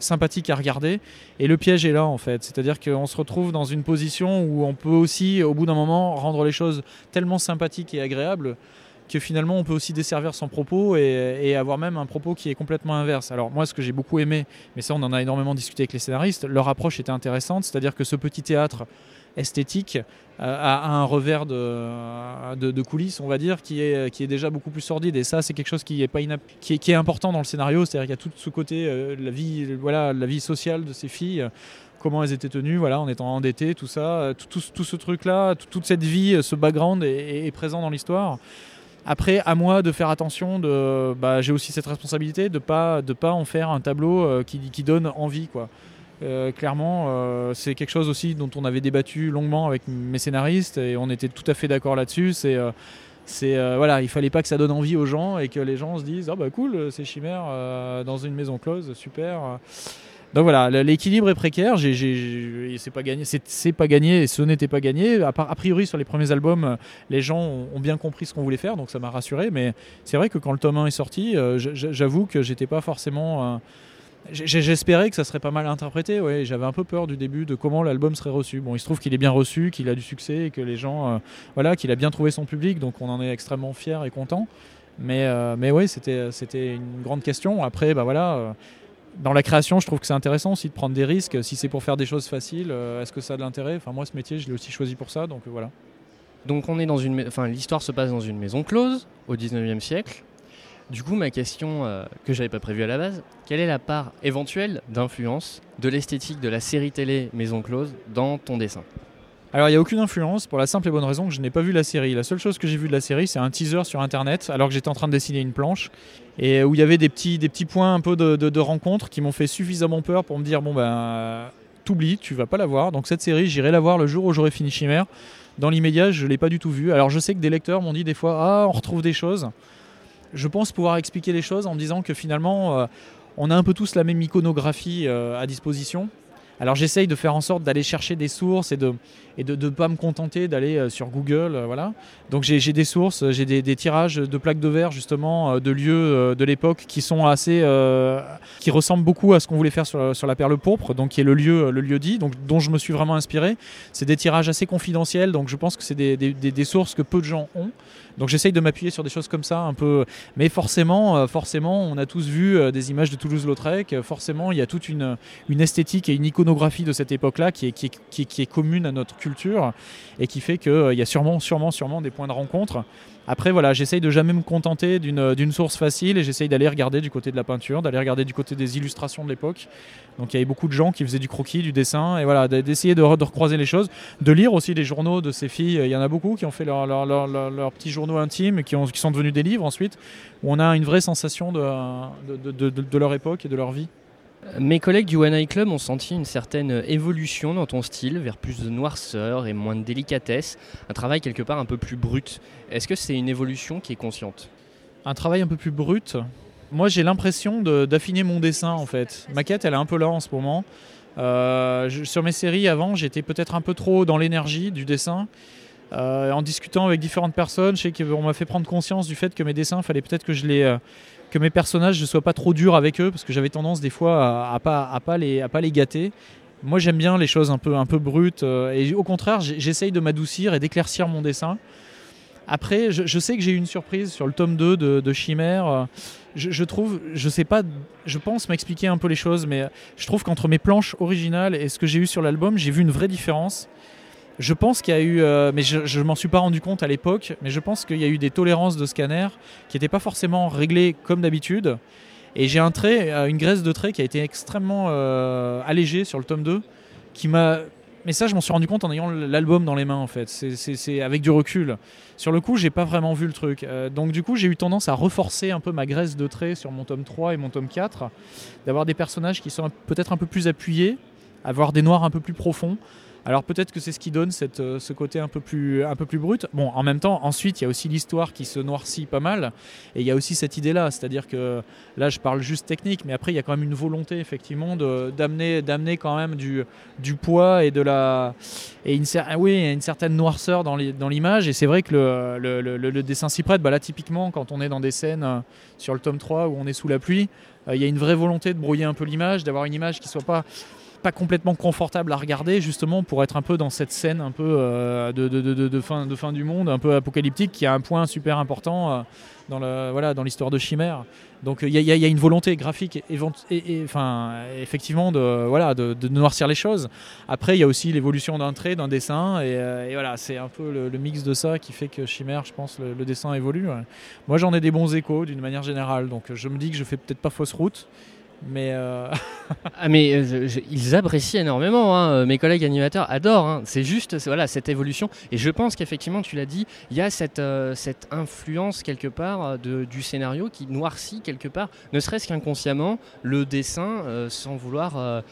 sympathique à regarder. Et le piège est là, en fait. C'est-à-dire qu'on se retrouve dans une position où on peut aussi, au bout d'un moment, rendre les choses tellement sympathiques et agréables que finalement on peut aussi desservir son propos et, avoir même un propos qui est complètement inverse. Alors moi ce que j'ai beaucoup aimé, mais ça on en a énormément discuté avec les scénaristes, leur approche était intéressante, c'est-à-dire que ce petit théâtre esthétique euh, a un revers de, coulisses, on va dire, qui est, qui est déjà beaucoup plus sordide. Et ça, c'est quelque chose qui est, pas inap- qui est, qui est important dans le scénario. C'est-à-dire qu'il y a tout ce côté, euh, la, vie, voilà, la vie sociale de ces filles, comment elles étaient tenues, voilà, en étant endettées, tout ça, euh, tout, tout, ce truc-là, tout- toute cette vie, ce background est présent dans l'histoire. Après, à moi de faire attention, de, bah, j'ai aussi cette responsabilité de pas de pas en faire un tableau euh, qui, qui donne envie, quoi. Euh, clairement, euh, c'est quelque chose aussi dont on avait débattu longuement avec mes scénaristes et on était tout à fait d'accord là-dessus. C'est euh, c'est voilà, il fallait pas que ça donne envie aux gens et que les gens se disent ah bah cool, c'est chimère dans une maison close, super. Donc voilà, l'équilibre est précaire. C'est pas gagné, c'est, pas gagné et ce n'était pas gagné. A, priori sur les premiers albums, euh, les gens ont, bien compris ce qu'on voulait faire, donc ça m'a rassuré. Mais c'est vrai que quand le tome 1 est sorti, euh, j'avoue que j'étais pas forcément. euh, J'espérais que ça serait pas mal interprété. Ouais, j'avais un peu peur du début de comment l'album serait reçu. Bon, il se trouve qu'il est bien reçu, qu'il a du succès et que les gens, voilà, qu'il a bien trouvé son public. Donc on en est extrêmement fier et content. Mais, mais oui, c'était, une grande question. Après, bah voilà. Dans la création, je trouve que c'est intéressant aussi de prendre des risques. Si c'est pour faire des choses faciles, euh, est-ce que ça a de l'intérêt? Enfin, moi, ce métier, je l'ai aussi choisi pour ça, donc euh, voilà. Donc on est dans une, enfin l'histoire se passe dans une maison close au 19e siècle. Du coup, ma question euh, que j'avais pas prévue à la base, quelle est la part éventuelle d'influence de l'esthétique de la série télé Maison close dans ton dessin? Alors, il n'y a aucune influence pour la simple et bonne raison que je n'ai pas vu la série. La seule chose que j'ai vue de la série, c'est un teaser sur internet, alors que j'étais en train de dessiner une planche, et où il y avait des petits, des petits points un peu de, de, qui m'ont fait suffisamment peur pour me dire bon, ben, t'oublies, tu vas pas la voir. Donc, cette série, j'irai la voir le jour où j'aurai fini Chimère. Dans l'immédiat, je l'ai pas du tout vue. Alors, je sais que des lecteurs m'ont dit des fois Ah, on retrouve des choses. Je pense pouvoir expliquer les choses en me disant que finalement, euh, on a un peu tous la même iconographie euh, à disposition. Alors j'essaye de faire en sorte d'aller chercher des sources et de et de ne pas me contenter d'aller euh, sur Google, euh, voilà. Donc j'ai des sources, j'ai des, tirages de plaques de verre justement euh, de lieux de l'époque qui sont assez, qui ressemblent beaucoup à ce qu'on voulait faire sur, sur la perle pourpre, donc qui est le lieu le lieu dit, donc dont je me suis vraiment inspiré. C'est des tirages assez confidentiels, donc je pense que c'est des- des sources que peu de gens ont. Donc j'essaye de m'appuyer sur des choses comme ça un peu, mais forcément, euh, forcément, on a tous vu euh, des images de Toulouse-Lautrec. euh, Forcément, il y a toute une esthétique et une iconographie de cette époque-là qui est commune à notre culture et qui fait qu'il y a sûrement, sûrement, sûrement des points de rencontre. Après, voilà, j'essaye de jamais me contenter d'une d'une source facile et j'essaye d'aller regarder du côté de la peinture, d'aller regarder du côté des illustrations de l'époque. Donc il y avait beaucoup de gens qui faisaient du croquis, du dessin et voilà, d'essayer de, re- de recroiser les choses, de lire aussi les journaux de ces filles. Il y en a beaucoup qui ont fait leurs leur, leur, leur- leurs petits journaux intimes qui, qui sont devenus des livres ensuite, où on a une vraie sensation de, de leur époque et de leur vie. Mes collègues du One Eye Club ont senti une certaine évolution dans ton style, vers plus de noirceur et moins de délicatesse, un travail quelque part un peu plus brut. Est-ce que c'est une évolution qui est consciente? Un travail un peu plus brut? Moi, j'ai l'impression d'affiner mon dessin en fait. Ma quête, elle est un peu là en ce moment. Euh, sur mes séries avant, j'étais peut-être un peu trop dans l'énergie du dessin. Euh, en discutant avec différentes personnes, je sais qu'on m'a fait prendre conscience du fait que mes dessins, fallait peut-être que je les, euh, que mes personnages ne soient pas trop durs avec eux, parce que j'avais tendance des fois à, à pas, à pas les, à pas les gâter. Moi, j'aime bien les choses un peu, un peu brutes, euh, et au contraire, j'essaye de m'adoucir et d'éclaircir mon dessin. Après, je, sais que j'ai eu une surprise sur le tome 2 de, Chimère. Je, je trouve, je sais pas, je pense m'expliquer un peu les choses, mais je trouve qu'entre mes planches originales et ce que j'ai eu sur l'album, j'ai vu une vraie différence. Je pense qu'il y a eu, euh, mais je, je m'en suis pas rendu compte à l'époque, mais je pense qu'il y a eu des tolérances de scanner qui n'étaient pas forcément réglées comme d'habitude. Et j'ai un trait, euh, une graisse de trait qui a été extrêmement euh, allégée sur le tome 2, qui m'a. Mais ça, je m'en suis rendu compte en ayant l'album dans les mains, en fait. C'est- avec du recul. Sur le coup, j'ai pas vraiment vu le truc. Donc, du coup, j'ai eu tendance à reforcer un peu ma graisse de trait sur mon tome 3 et mon tome 4, d'avoir des personnages qui sont peut-être un peu plus appuyés, avoir des noirs un peu plus profonds. Alors peut-être que c'est ce qui donne cette, euh, ce côté un peu, plus, un peu plus brut. Bon, en même temps, ensuite, il y a aussi l'histoire qui se noircit pas mal. Et il y a aussi cette idée-là. C'est-à-dire que là, je parle juste technique, mais après, il y a quand même une volonté, effectivement, d'amener d'amener quand même du, du poids et de la. Et une, oui, une certaine noirceur dans l'image. Et c'est vrai que le- le dessin s'y prête. Bah là, typiquement, quand on est dans des scènes euh, sur le tome 3 où on est sous la pluie, euh, il y a une vraie volonté de brouiller un peu l'image, d'avoir une image qui soit pas pas complètement confortable à regarder justement pour être un peu dans cette scène un peu euh, de, fin, de fin du monde un peu apocalyptique qui a un point super important euh, dans le voilà dans l'histoire de Chimère. Donc il y, a- une volonté graphique et, enfin effectivement de voilà de, noircir les choses. Après il y a aussi l'évolution d'un trait d'un dessin et, euh, voilà c'est un peu le, mix de ça qui fait que Chimère je pense le, dessin évolue moi j'en ai des bons échos d'une manière générale donc je me dis que je fais peut-être pas fausse route mais euh, Ah mais euh, ils apprécient énormément, hein. Euh, mes collègues animateurs adorent, hein. c'est juste voilà, cette évolution. Et je pense qu'effectivement, tu l'as dit, il y a cette, cette influence quelque part de- du scénario qui noircit quelque part, ne serait-ce qu'inconsciemment, le dessin sans vouloir,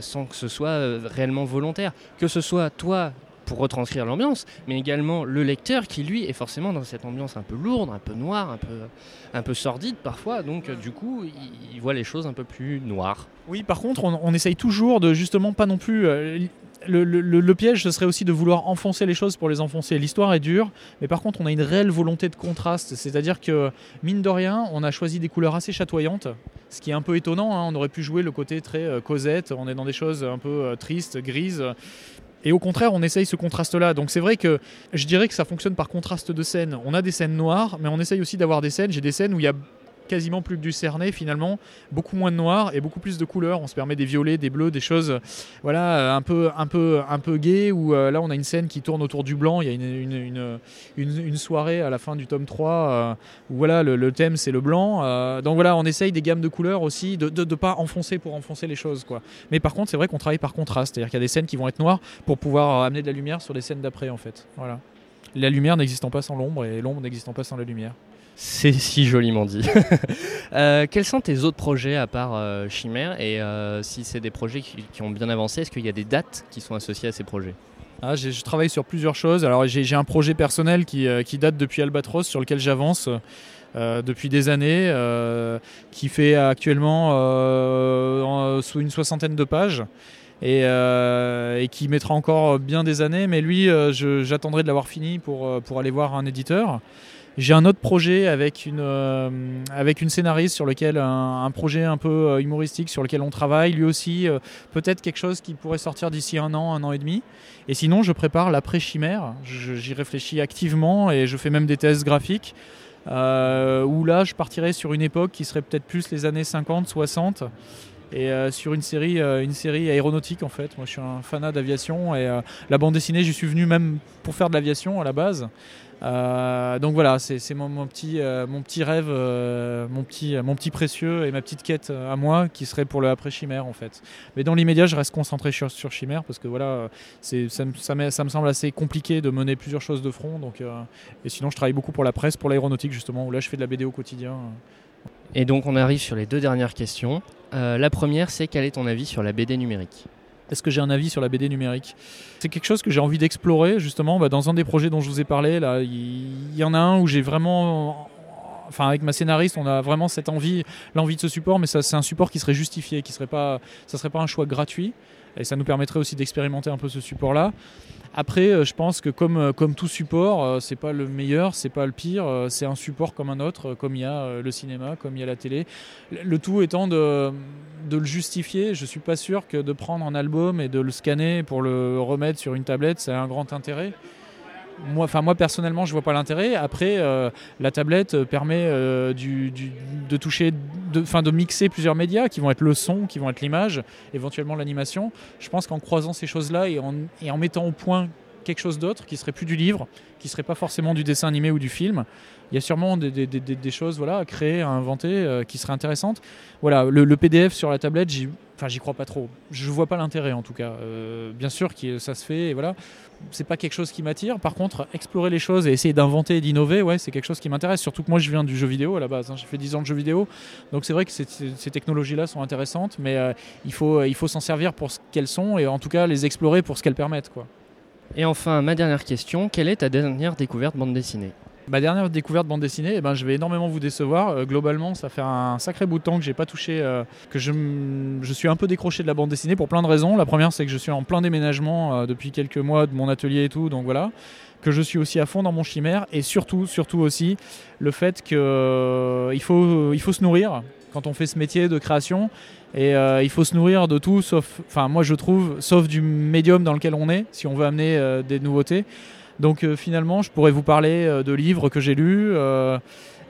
sans que ce soit réellement volontaire. Que ce soit toi pour retranscrire l'ambiance, mais également le lecteur qui lui est forcément dans cette ambiance un peu lourde, un peu noire, un peu, un peu sordide parfois, donc euh, du coup il, voit les choses un peu plus noires. Oui, par contre, on, essaye toujours de justement pas non plus. euh, le piège, ce serait aussi de vouloir enfoncer les choses pour les enfoncer. L'histoire est dure, mais par contre, on a une réelle volonté de contraste. C'est-à-dire que, mine de rien, on a choisi des couleurs assez chatoyantes, ce qui est un peu étonnant. hein. On aurait pu jouer le côté très euh, Cosette, on est dans des choses un peu euh, tristes, grises. Et au contraire, on essaye ce contraste-là. Donc c'est vrai que je dirais que ça fonctionne par contraste de scènes. On a des scènes noires, mais on essaye aussi d'avoir des scènes. J'ai des scènes où il y a quasiment plus que du cerné finalement, beaucoup moins de noir et beaucoup plus de couleurs. On se permet des violets, des bleus, des choses, voilà, euh, un peu, un peu, un peu gay. Où euh, là, on a une scène qui tourne autour du blanc. Il y a une, une, une, soirée à la fin du tome 3 euh, où voilà, le, thème c'est le blanc. Donc voilà, on essaye des gammes de couleurs aussi, de ne pas enfoncer pour enfoncer les choses, quoi. Mais par contre, c'est vrai qu'on travaille par contraste, c'est-à-dire qu'il y a des scènes qui vont être noires pour pouvoir amener de la lumière sur les scènes d'après, en fait. Voilà. La lumière n'existant pas sans l'ombre et l'ombre n'existant pas sans la lumière. C'est si joliment dit. Euh, quels sont tes autres projets à part euh, Chimère Et euh, si c'est des projets qui, ont bien avancé, est-ce qu'il y a des dates qui sont associées à ces projets? Ah, je travaille sur plusieurs choses. Alors j'ai un projet personnel qui, date depuis Albatros sur lequel j'avance depuis des années, qui fait actuellement une soixantaine de pages. Et, qui mettra encore bien des années, mais lui, j'attendrai de l'avoir fini pour aller voir un éditeur. J'ai un autre projet avec une, euh, avec une scénariste sur lequel un, projet un peu euh, humoristique sur lequel on travaille. Lui aussi, euh, peut-être quelque chose qui pourrait sortir d'ici un an, un an et demi. Et sinon, je prépare l'après-chimère. Je- J'y réfléchis activement et je fais même des thèses graphiques. où là, je partirais sur une époque qui serait peut-être plus les années 50, 60. Et sur une série, une série aéronautique en fait. Moi je suis un fanat d'aviation et la bande dessinée, j'y suis venu même pour faire de l'aviation à la base. Euh, donc voilà, c'est mon, petit, euh, mon petit rêve, euh, mon, petit, mon petit précieux et ma petite quête à moi qui serait pour le après Chimère en fait. Mais dans l'immédiat, je reste concentré sur, Chimère parce que voilà, ça, me- ça, me- semble assez compliqué de mener plusieurs choses de front. Donc, et sinon, je travaille beaucoup pour la presse, pour l'aéronautique justement, où là je fais de la BD au quotidien. Et donc on arrive sur les deux dernières questions. La première, c'est quel est ton avis sur la BD numérique? Est-ce que j'ai un avis sur la BD numérique? C'est quelque chose que j'ai envie d'explorer justement bah, dans un des projets dont je vous ai parlé. Là, il y, en a un où j'ai vraiment, enfin avec ma scénariste, on a vraiment cette envie, l'envie de ce support, mais c'est un support qui serait justifié, qui serait pas, ça serait pas un choix gratuit, et ça nous permettrait aussi d'expérimenter un peu ce support-là. Après, euh, je pense que comme, euh, comme tout support, euh, c'est pas le meilleur, c'est pas le pire, c'est un support comme un autre, comme il y a le cinéma, comme il y a la télé. Le- Le tout étant de, de le justifier. Je suis pas sûr que de prendre un album et de le scanner pour le remettre sur une tablette, ça a un grand intérêt. Moi, enfin moi personnellement, je vois pas l'intérêt. Après, euh, la tablette euh, permet euh, de toucher, de, de mixer plusieurs médias qui vont être le son, qui vont être l'image, éventuellement l'animation. Je pense qu'en croisant ces choses-là et en, et en mettant au point quelque chose d'autre qui serait plus du livre, qui serait pas forcément du dessin animé ou du film, il y a sûrement des, des- des- des choses voilà, à créer, à inventer, qui seraient intéressantes. Voilà, le, PDF sur la tablette, j'y- Enfin, crois pas trop. Je vois pas l'intérêt en tout cas. Bien sûr que ça se fait, voilà. C'est pas quelque chose qui m'attire. Par contre, explorer les choses et essayer d'inventer et d'innover, ouais, c'est quelque chose qui m'intéresse. Surtout que moi, je viens du jeu vidéo à la base. hein. J'ai fait 10 ans de jeu vidéo, donc c'est vrai que ces, technologies-là sont intéressantes, mais euh, il faut, il faut s'en servir pour ce qu'elles sont et en tout cas les explorer pour ce qu'elles permettent, quoi. Et enfin, ma dernière question, quelle est ta dernière découverte bande dessinée? Ma dernière découverte bande dessinée, eh ben, je vais énormément vous décevoir. Euh, globalement, ça fait un sacré bout de temps que j'ai pas touché, euh, que je, je suis un peu décroché de la bande dessinée pour plein de raisons. La première, c'est que je suis en plein déménagement euh, depuis quelques mois de mon atelier et tout, donc voilà. Que je suis aussi à fond dans mon chimère et surtout, surtout aussi, le fait qu'il il faut, il faut se nourrir quand on fait ce métier de création et il faut se nourrir de tout sauf, enfin moi je trouve, sauf du médium dans lequel on est, si on veut amener des nouveautés. Donc euh, finalement, je pourrais vous parler euh, de livres que j'ai lus, euh,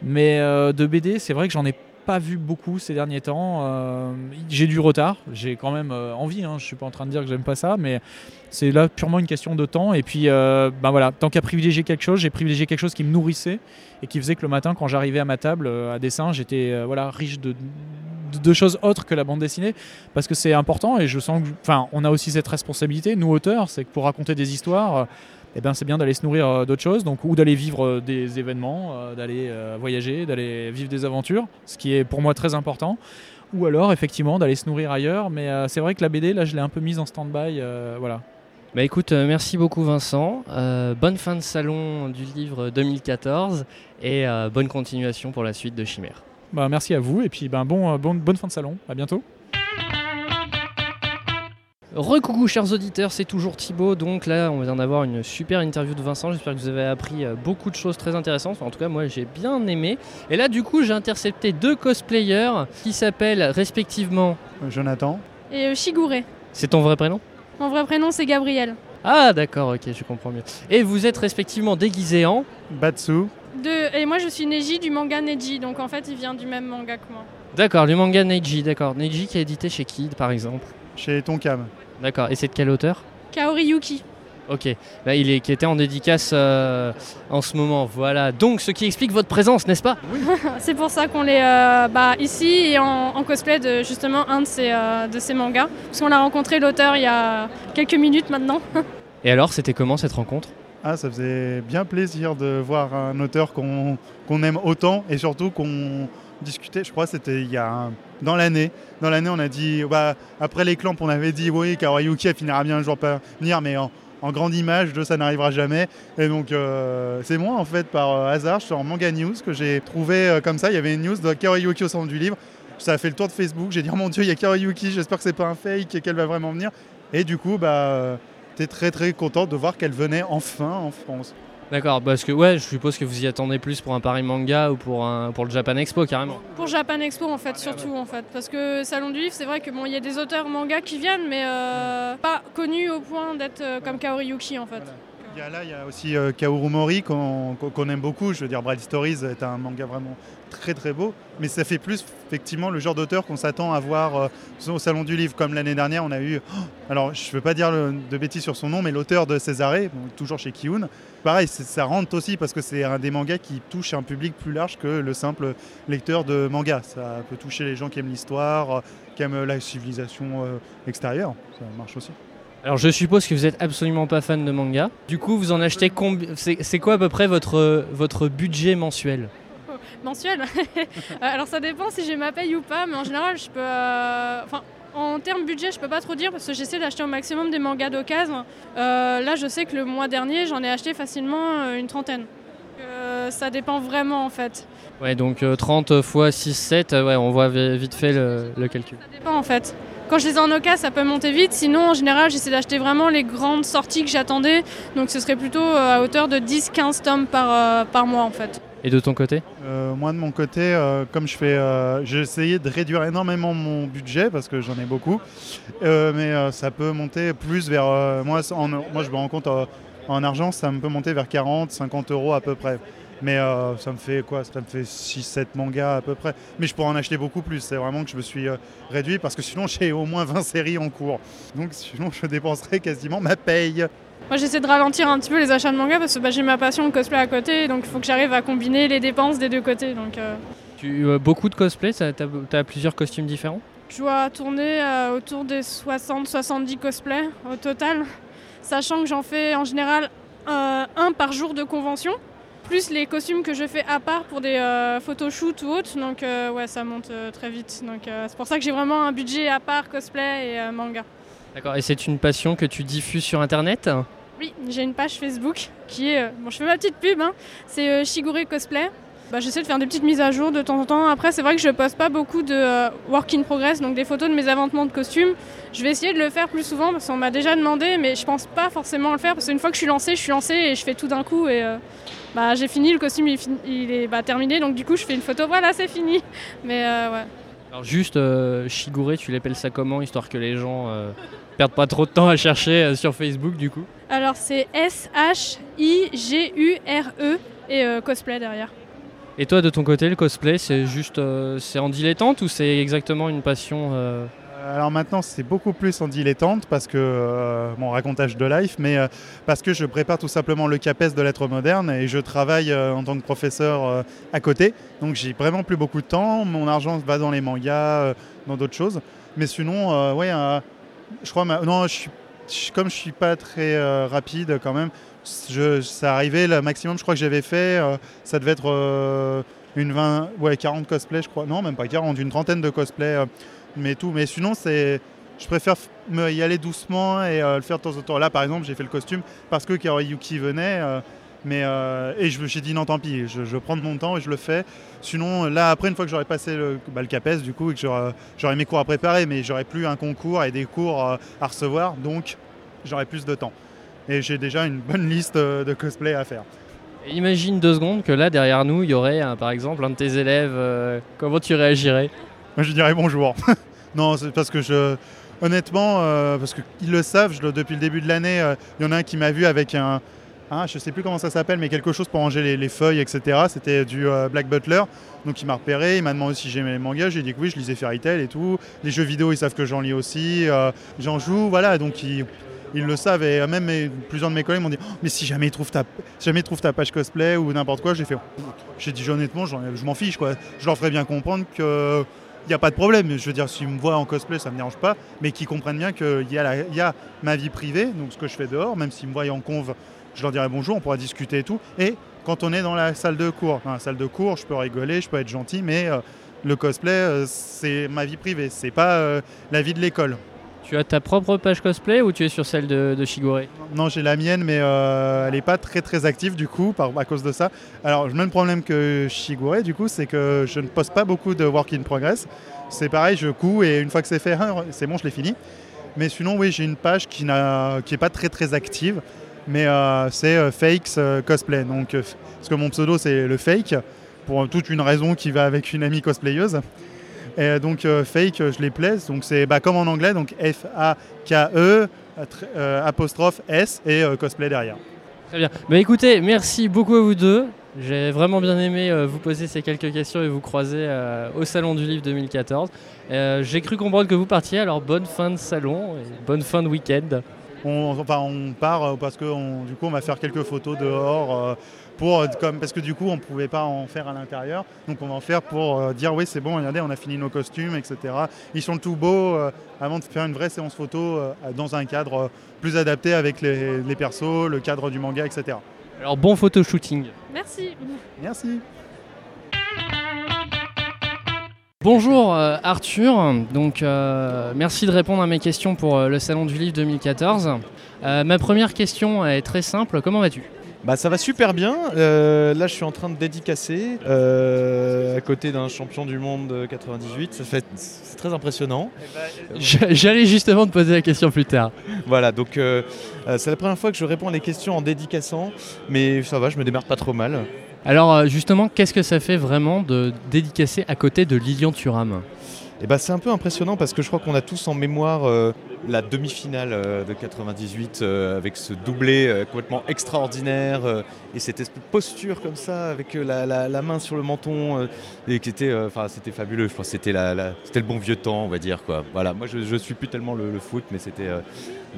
mais de BD, c'est vrai que j'en ai pas vu beaucoup ces derniers temps. J'ai du retard, j'ai quand même envie, hein, je suis pas en train de dire que j'aime pas ça, mais c'est là purement une question de temps. Et puis, ben voilà, tant qu'à privilégier quelque chose, j'ai privilégié quelque chose qui me nourrissait et qui faisait que le matin, quand j'arrivais à ma table à dessin, j'étais voilà riche de, de, de choses autres que la bande dessinée, parce que c'est important et je sens que, enfin, on a aussi cette responsabilité, nous auteurs, c'est que pour raconter des histoires. Eh ben, c'est bien d'aller se nourrir euh, d'autres choses, donc, ou d'aller vivre euh, des événements, euh, d'aller voyager, d'aller vivre des aventures, ce qui est pour moi très important. Ou alors, effectivement, d'aller se nourrir ailleurs. Mais c'est vrai que la BD, là, je l'ai un peu mise en stand-by. voilà. Bah écoute, merci beaucoup Vincent. Euh, bonne fin de salon du livre 2014 et euh, bonne continuation pour la suite de Chimère. Bah, merci à vous, et puis ben, bon, bon- bonne fin de salon. À bientôt. Recoucou chers auditeurs, c'est toujours Thibaut. Donc là, on vient d'avoir une super interview de Vincent. J'espère que vous avez appris euh, beaucoup de choses très intéressantes. Enfin, en tout cas, moi, j'ai bien aimé. Et là, du coup, j'ai intercepté deux cosplayers qui s'appellent respectivement. Jonathan. Et euh, Shigure. C'est ton vrai prénom? Mon vrai prénom c'est Gabriel. Ah, d'accord, ok, je comprends mieux. Et vous êtes respectivement déguisés en? Batsu. De... Et moi je suis Neji du manga Neji, donc en fait il vient du même manga que moi. D'accord, le manga Neji, d'accord. Neji qui est édité chez qui, par exemple Chez Tonkam. D'accord, et c'est de quel auteur Kaori Yuki. Ok, Bah, il est qui était en dédicace euh, en ce moment, voilà. Donc, ce qui explique votre présence, n'est-ce pas C'est pour ça qu'on est euh, bah, ici et en, en cosplay de justement un de ces, euh, de ces mangas. Parce qu'on a rencontré l'auteur il y a quelques minutes maintenant. Et alors, c'était comment cette rencontre? Ah, ça faisait bien plaisir de voir un auteur qu'on qu'on aime autant et surtout qu'on discutait, je crois que c'était il y a un- dans l'année. Dans l'année, on a dit, bah, après les clampes, on avait dit, oui, Kawayuki, elle finira bien un jour par venir, mais en, en grande image, ça n'arrivera jamais. Et donc, euh, c'est moi, en fait, par euh, hasard, sur Manga News, que j'ai trouvé euh, comme ça. Il y avait une news de Kawayuki au centre du livre. Ça a fait le tour de Facebook. J'ai dit, oh mon Dieu, il y a Kawayuki, j'espère que c'est pas un fake et qu'elle va vraiment venir. Et du coup, bah, t'es très très content de voir qu'elle venait enfin en France. D'accord, parce que ouais, je suppose que vous y attendez plus pour un Paris Manga ou pour, un, pour le Japan Expo, carrément. Pour Japan Expo en fait, surtout en fait. Parce que Salon du Livre, c'est vrai que bon, il y a des auteurs manga qui viennent, mais euh, pas connus au point d'être euh, comme Kaori Yuki en fait. Il y a là, il y a aussi euh, Kaoru Mori qu'on qu'on- qu'on aime beaucoup. Je veux dire, Bride Stories est un manga vraiment très très beau. Mais ça fait plus effectivement le genre d'auteur qu'on s'attend à voir euh, au Salon du Livre. Comme l'année dernière, on a eu. oh, alors, je ne veux pas dire de bêtises sur son nom, mais l'auteur de Césaré, bon, toujours chez Kiun. Pareil, ça rentre aussi parce que c'est un des mangas qui touche un public plus large que le simple lecteur de manga. Ça peut toucher les gens qui aiment l'histoire, euh, qui aiment la civilisation euh, extérieure. Ça marche aussi. Alors, je suppose que vous êtes absolument pas fan de manga. Du coup, vous en achetez combien C'est quoi à peu près votre budget mensuel? Mensuel Alors ça dépend si j'ai ma paye ou pas, mais en général, je peux. euh, Enfin. En termes budget, je peux pas trop dire parce que j'essaie d'acheter au maximum des mangas d'occasion. Euh, là, je sais que le mois dernier, j'en ai acheté facilement euh, une trentaine. Euh, ça dépend vraiment en fait. Ouais, donc euh, 30 fois 6, 7, euh, ouais, on voit vi- vite fait le, le calcul. Ça dépend en fait. Quand je les ai en occasion, ça peut monter vite. Sinon, en général, j'essaie d'acheter vraiment les grandes sorties que j'attendais. Donc, ce serait plutôt euh, à hauteur de 10-15 tomes par, euh, par mois en fait. Et de ton côté Euh, moi de mon côté, euh, comme je fais, euh, j'ai essayé de réduire énormément mon budget parce que j'en ai beaucoup, mais ça peut monter plus vers, moi, moi je me rends compte en argent, ça me peut monter vers 40, 50 euros à peu près. Mais ça me fait quoi? Ça me fait 6-7 mangas à peu près. Mais je pourrais en acheter beaucoup plus. C'est vraiment que je me suis réduit parce que sinon j'ai au moins 20 séries en cours. Donc sinon je dépenserais quasiment ma paye. Moi, j'essaie de ralentir un petit peu les achats de mangas parce que bah, j'ai ma passion de cosplay à côté. Donc, il faut que j'arrive à combiner les dépenses des deux côtés. Donc, euh, tu, euh, Beaucoup de cosplay, t'as t'as plusieurs costumes différents? Je dois tourner euh, autour des 60-70 cosplays au total, sachant que j'en fais en général euh, un par jour de convention, plus les costumes que je fais à part pour des photoshoots ou autres. Donc ouais, ça monte très vite. Donc c'est pour ça que j'ai vraiment un budget à part cosplay et manga. D'accord, et c'est une passion que tu diffuses sur Internet? Oui, j'ai une page Facebook qui est. euh, bon, je fais ma petite pub, hein, c'est euh, Shigure Cosplay. Bah, J'essaie de faire des petites mises à jour de temps en temps. Après, c'est vrai que je poste pas beaucoup de euh, work in progress, donc des photos de mes inventements de costumes. Je vais essayer de le faire plus souvent parce qu'on m'a déjà demandé, mais je pense pas forcément le faire parce qu'une fois que je suis lancée, je suis lancée et je fais tout d'un coup et bah, j'ai fini, le costume il, est bah, terminé, donc du coup je fais une photo, voilà, c'est fini. Mais ouais. Alors juste, euh, Shigure, tu l'appelles ça comment, histoire que les gens euh, perdent pas trop de temps à chercher euh, sur Facebook du coup? Alors c'est S-H-I-G-U-R-E et euh, cosplay derrière. Et toi, de ton côté, le cosplay, c'est juste, c'est en dilettante ou c'est exactement une passion Alors maintenant, c'est beaucoup plus en dilettante parce que euh, mon racontage de life, mais euh, parce que je prépare tout simplement le CAPES de lettres modernes et je travaille euh, en tant que professeur euh, à côté. Donc j'ai vraiment plus beaucoup de temps. Mon argent va dans les mangas, euh, dans d'autres choses. Mais sinon, euh, ouais, euh, je crois, non, je suis, comme je suis pas très euh, rapide quand même, je, ça arrivait le maximum, je crois que j'avais fait, euh, ça devait être euh, une 20, ouais, 40 cosplays, je crois. Non, même pas 40, une trentaine de cosplays. Mais tout. Mais sinon, c'est, je préfère me y aller doucement et euh, le faire de temps en temps. Là, par exemple, j'ai fait le costume parce que Yuki venait. euh, mais euh, et je me suis dit non, tant pis, je, je prends mon temps et je le fais. Sinon, là, après, une fois que j'aurai passé le, bah, CAPES, du coup, et que j'aurai, j'aurai mes cours à préparer, mais j'aurai plus un concours et des cours à recevoir, donc j'aurai plus de temps. Et j'ai déjà une bonne liste de cosplay à faire. Imagine deux secondes que là, derrière nous, il y aurait, par exemple, un de tes élèves. comment tu réagirais? Je dirais bonjour. non, c'est parce que je. Honnêtement, euh, parce qu'ils le savent, depuis le début de l'année, euh, il y en a un qui m'a vu avec un. un, je sais plus comment ça s'appelle, mais quelque chose pour ranger les, les feuilles, etc. C'était du euh, Black Butler. Donc il m'a repéré, il m'a demandé si j'aimais les mangas. J'ai dit que oui, je lisais Fairy Tail et tout. Les jeux vidéo, ils savent que j'en lis aussi. j'en joue, voilà. Donc ils, le savent. Et même plusieurs de mes collègues m'ont dit Oh, Mais si jamais ils trouvent ta, jamais ils trouvent ta page cosplay ou n'importe quoi, j'ai fait J'ai dit honnêtement, je m'en fiche. Quoi. Je leur ferai bien comprendre que. Il n'y a pas de problème, je veux dire, s'ils me voient en cosplay, ça ne me dérange pas, mais qu'ils comprennent bien qu'il y, y a ma vie privée, donc ce que je fais dehors, même s'ils me voient en conve, je leur dirai bonjour, on pourra discuter et tout. Et quand on est dans la salle de cours, dans la salle de cours, je peux rigoler, je peux être gentil, mais euh, le cosplay, euh, c'est ma vie privée, c'est pas euh, la vie de l'école. Tu as ta propre page cosplay ou tu es sur celle de, Shigure Non, j'ai la mienne, mais euh, elle n'est pas très très active du coup, à cause de ça. Alors, le même problème que Shigure, du coup, c'est que je ne poste pas beaucoup de work in progress. C'est pareil, je couds et une fois que c'est fait, c'est bon, je l'ai fini. Mais sinon, oui, j'ai une page qui n'est pas très très active, mais euh, c'est euh, Fakes Cosplay. Donc, parce que mon pseudo, c'est le Fake, pour toute une raison qui va avec une amie cosplayeuse. Et donc, euh, Fake, je les plaise. Donc, c'est bah, comme en anglais, donc F-A-K-E, euh, apostrophe S et euh, cosplay derrière. Très bien. Bah écoutez, merci beaucoup à vous deux. J'ai vraiment bien aimé vous poser ces quelques questions et vous croiser au Salon du Livre 2014. Euh, J'ai cru comprendre que vous partiez, alors bonne fin de salon et bonne fin de week-end. On, enfin, on part euh, parce que on- du coup, on va faire quelques photos dehors. euh, pour, euh, comme, parce que du coup, on ne pouvait pas en faire à l'intérieur. Donc, on va en faire pour euh, dire oui, c'est bon, regardez, on a fini nos costumes, etc. Ils sont tout beaux euh, avant de faire une vraie séance photo euh, dans un cadre euh, plus adapté avec les, les persos, le cadre du manga, etc. Alors bon photo shooting. Merci. Merci. Bonjour euh, Arthur, donc euh, merci de répondre à mes questions pour euh, le Salon du Livre 2014. Euh, ma première question est très simple, comment vas-tu? Bah ça va super bien. Euh, là je suis en train de dédicacer euh, à côté d'un champion du monde de 98. Ça fait c'est très impressionnant. J'allais justement te poser la question plus tard. Voilà donc euh, c'est la première fois que je réponds à des questions en dédicaçant, mais ça va, je me démarre pas trop mal. Alors euh, justement, qu'est-ce que ça fait vraiment de dédicacer à côté de Lilian Thuram? Et bah c'est un peu impressionnant parce que je crois qu'on a tous en mémoire euh, la demi-finale euh, de 98 euh, avec ce doublé complètement extraordinaire et cette posture comme ça avec la, main sur le menton et qui était enfin c'était fabuleux. C'était la, c'était le bon vieux temps on va dire quoi. Voilà. Moi je, je suis plus tellement le, foot mais c'était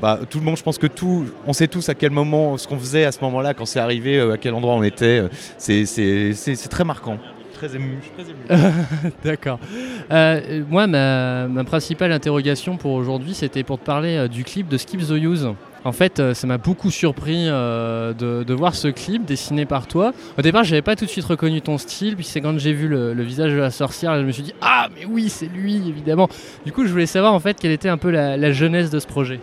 bah, tout le monde je pense que tout on sait tous à quel moment ce qu'on faisait à ce moment-là quand c'est arrivé à quel endroit on était c'est- c'est- c'est très marquant très ému. je suis très ému. D'accord. Euh, moi, ma, ma principale interrogation pour aujourd'hui, c'était pour te parler euh, du clip de Skip the Use. En fait, euh, ça m'a beaucoup surpris euh, de, de voir ce clip dessiné par toi. Au départ, j'avais pas tout de suite reconnu ton style, puis c'est quand j'ai vu le, le visage de la sorcière, je me suis dit ah mais oui, c'est lui évidemment. Du coup, je voulais savoir en fait quelle était un peu la, la jeunesse de ce projet.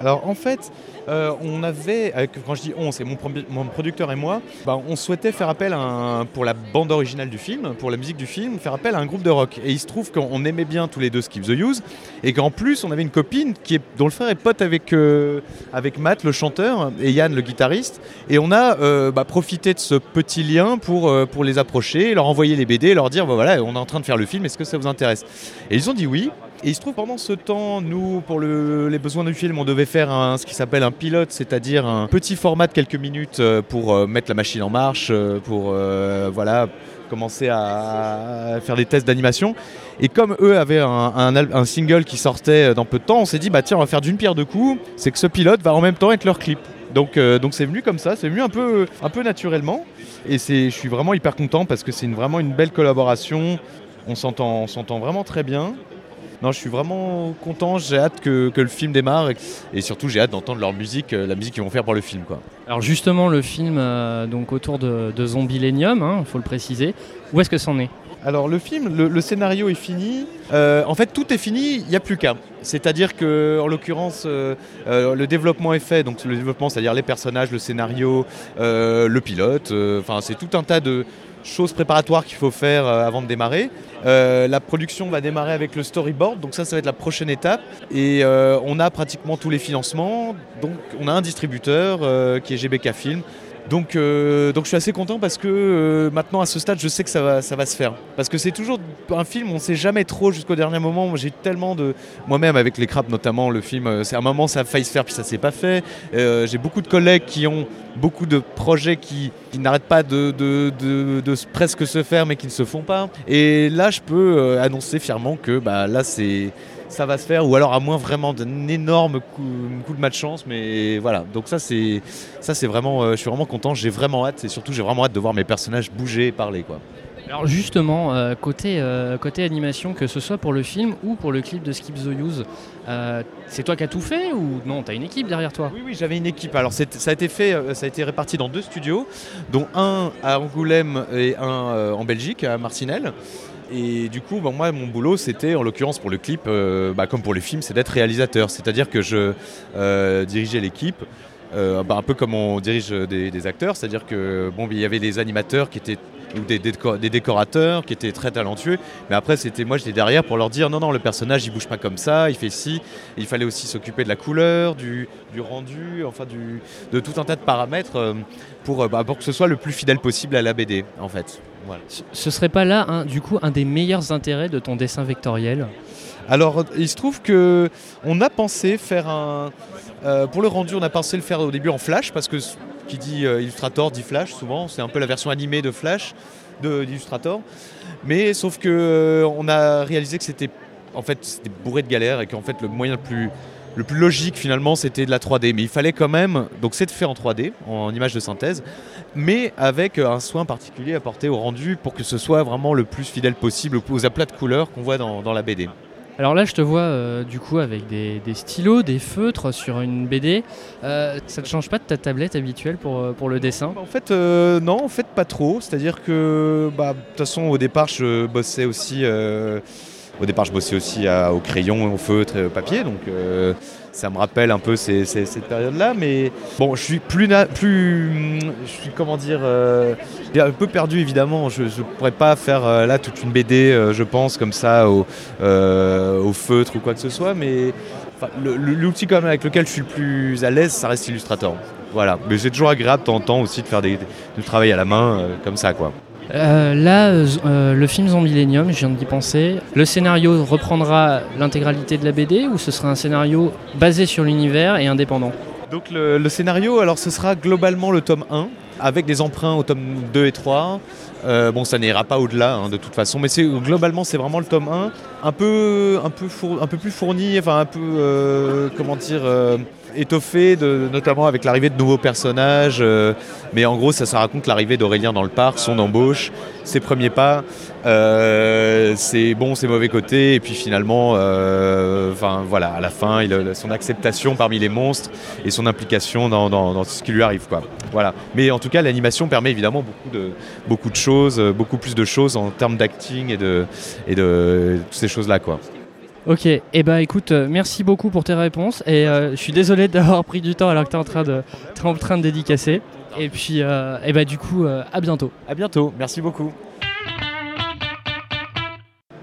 Alors en fait, euh, on avait, quand je dis on, c'est mon, produ- mon producteur et moi, bah, on souhaitait faire appel à un- pour la bande originale du film, pour la musique du film, faire appel à un groupe de rock. Et il se trouve qu'on aimait bien tous les deux Skip the Use, et qu'en plus on avait une copine qui est, dont le frère est pote avec, euh, avec Matt, le chanteur, et Yann, le guitariste. Et on a euh, bah, profité de ce petit lien pour, les approcher, leur envoyer les BD, leur dire bah, voilà, on est en train de faire le film, est-ce que ça vous intéresse? Et ils ont dit oui. Et il se trouve pendant ce temps, nous, pour le- les besoins du film, on devait faire ce qui s'appelle un pilote, c'est-à-dire un petit format de quelques minutes euh, pour euh, mettre la machine en marche, euh, pour voilà, commencer à, faire des tests d'animation. Et comme eux avaient un, single qui sortait dans peu de temps, on s'est dit bah tiens, on va faire d'une pierre deux coups. C'est que ce pilote va en même temps être leur clip. Donc donc c'est venu comme ça, c'est venu un peu un peu naturellement. Et je suis vraiment hyper content parce que c'est vraiment une belle collaboration. On s'entend vraiment très bien. Non, je suis vraiment content, j'ai hâte que, que le film démarre et, et surtout j'ai hâte d'entendre leur musique, euh, la musique qu'ils vont faire pour le film. Quoi. Alors justement, le film euh, donc autour de, de Zombilenium, il faut le préciser. Où est-ce que c'en est? Alors le film, le, le scénario est fini. Euh, en fait, tout est fini, il n'y a plus qu'à. C'est-à-dire que, en l'occurrence, euh, euh, le développement est fait. Donc le développement, c'est-à-dire les personnages, le scénario, euh, le pilote. euh, Enfin, c'est tout un tas de choses préparatoires qu'il faut faire euh, avant de démarrer. Euh, la production va démarrer avec le storyboard, donc ça, ça va être la prochaine étape. Et euh, on a pratiquement tous les financements. Donc on a un distributeur qui est GBK Film. Donc, euh, donc je suis assez content parce que euh, maintenant à ce stade je sais que ça va, ça va se faire. Parce que c'est toujours un film, on ne sait jamais trop jusqu'au dernier moment. J'ai tellement de... Moi-même avec les crabes notamment, le film, euh, c'est un moment ça a failli se faire puis ça s'est pas fait. J'ai beaucoup de collègues qui ont beaucoup de projets qui, n'arrêtent pas de, de, presque se faire mais qui ne se font pas. Et là je peux annoncer fièrement que bah, là c'est ça va se faire, ou alors à moins vraiment d'un énorme coup, coup de malchance, mais voilà. Donc ça c'est ça c'est vraiment, euh, je suis vraiment content, j'ai vraiment hâte, et surtout j'ai vraiment hâte de voir mes personnages bouger et parler quoi. Alors justement, euh, côté, euh, côté animation, que ce soit pour le film ou pour le clip de Skip the Use, euh, c'est toi qui as tout fait ou non T'as une équipe derrière toi? Oui, oui, j'avais une équipe. Alors, ça a été fait, ça a été réparti dans deux studios, dont un à Angoulême et un en Belgique, à Marcinelle. Et du coup, bon, moi, mon boulot, c'était, en l'occurrence pour le clip, euh, bah, comme pour les films, c'est d'être réalisateur. C'est-à-dire que je euh, dirigeais l'équipe. euh, bah, un peu comme on dirige des, acteurs, c'est-à-dire que bon, il y avait des animateurs qui étaient ou des, déco- des décorateurs qui étaient très talentueux, mais après c'était moi j'étais derrière pour leur dire non non le personnage il bouge pas comme ça, il fait ci, il fallait aussi s'occuper de la couleur, du, du rendu, enfin du, de tout un tas de paramètres pour, bah, pour que ce soit le plus fidèle possible à la BD en fait. Voilà. Ce- serait pas là, du coup, un des meilleurs intérêts de ton dessin vectoriel Alors, il se trouve que on a pensé faire un. euh, pour le rendu, on a pensé le faire au début en Flash, parce que ce qui dit euh, Illustrator dit Flash souvent, c'est un peu la version animée de Flash, de- d'Illustrator. Mais sauf que euh, on a réalisé que c'était en fait c'était bourré de galères et qu'en fait le moyen le plus le plus logique finalement c'était de la 3D. Mais il fallait quand même, donc c'est de faire en 3D, en image de synthèse, mais avec un soin particulier apporté au rendu pour que ce soit vraiment le plus fidèle possible aux aplats de couleurs qu'on voit dans, dans la BD. Alors là, je te vois euh, du coup avec des, des stylos, des feutres sur une BD. Euh, ça ne change pas de ta tablette habituelle pour, euh, pour le dessin? En fait, euh, non, en fait, pas trop. C'est-à-dire que, bah, de toute façon, au départ, je bossais aussi. euh, au départ, je bossais aussi à- au crayon, au feutre et au papier, donc euh, ça me rappelle un peu ces- ces- cette période-là. Mais bon, je suis plus, na- plus, je suis comment dire, euh, un peu perdu évidemment. Je ne pourrais pas faire euh, là toute une BD, euh, je pense, comme ça, au, euh, au feutre ou quoi que ce soit. Mais l'outil quand même avec lequel je suis le plus à l'aise, ça reste Illustrator. Voilà, mais c'est toujours agréable temps aussi de faire des, du travail à la main euh, comme ça quoi. Euh, Là, euh, le film Zombilenium, je viens d'y penser. Le scénario reprendra l'intégralité de la BD ou ce sera un scénario basé sur l'univers et indépendant Donc le, scénario, alors ce sera globalement le tome 1 avec des emprunts au tome 2 et 3. Euh, bon, ça n'ira pas au-delà hein, de toute façon, mais globalement c'est vraiment le tome 1, un peu, un peu, un peu plus fourni, enfin un peu, comment dire, étoffé, de, notamment avec l'arrivée de nouveaux personnages. euh, mais en gros, ça, ça raconte l'arrivée d'Aurélien dans le parc, son embauche, ses premiers pas, euh, ses bons, ses mauvais côtés, et puis finalement, euh, voilà, à la fin, son acceptation parmi les monstres et son implication dans, dans- ce qui lui arrive, quoi. Voilà. Mais en tout cas, l'animation permet évidemment beaucoup de, beaucoup de choses, beaucoup plus de choses en termes d'acting et de, et de toutes ces choses-là, quoi. Ok, et eh bah écoute, euh, merci beaucoup pour tes réponses et euh, je suis désolé d'avoir pris du temps alors que tu es en train de, t'es en train de dédicacer. Et puis, euh, eh bah du coup, à bientôt. À bientôt. Merci beaucoup.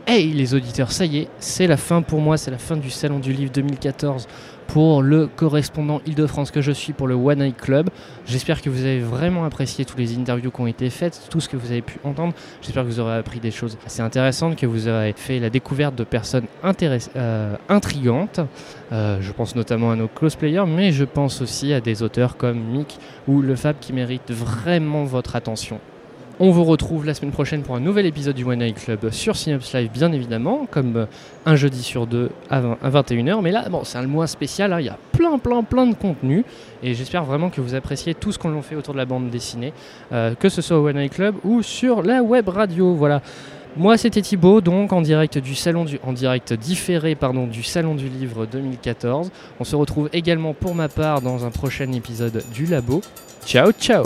Hey les auditeurs, ça y est, c'est la fin pour moi, c'est la fin du Salon du Livre 2014 pour le correspondant Île-de-France que je suis pour le One Eye Club. J'espère que vous avez vraiment apprécié toutes les interviews qui ont été faites, tout ce que vous avez pu entendre. J'espère que vous aurez appris des choses assez intéressantes, que vous aurez fait la découverte de personnes euh, intrigantes. Euh, je pense notamment à nos close players, mais je pense aussi à des auteurs comme Mick ou Le Fab qui méritent vraiment votre attention. On vous retrouve la semaine prochaine pour un nouvel épisode du One Night Club sur Synops Live, bien évidemment, comme euh, un jeudi sur deux à, 20 à 21h. Mais là, bon, c'est un mois spécial, hein, il y a plein, plein, plein de contenu. Et j'espère vraiment que vous appréciez tout ce qu'on fait autour de la bande dessinée, euh, que ce soit au One Night Club ou sur la web radio. Voilà. Moi, c'était Thibaut, donc en direct du salon différé du salon du livre 2014. On se retrouve également pour ma part dans un prochain épisode du Labo. Ciao, ciao.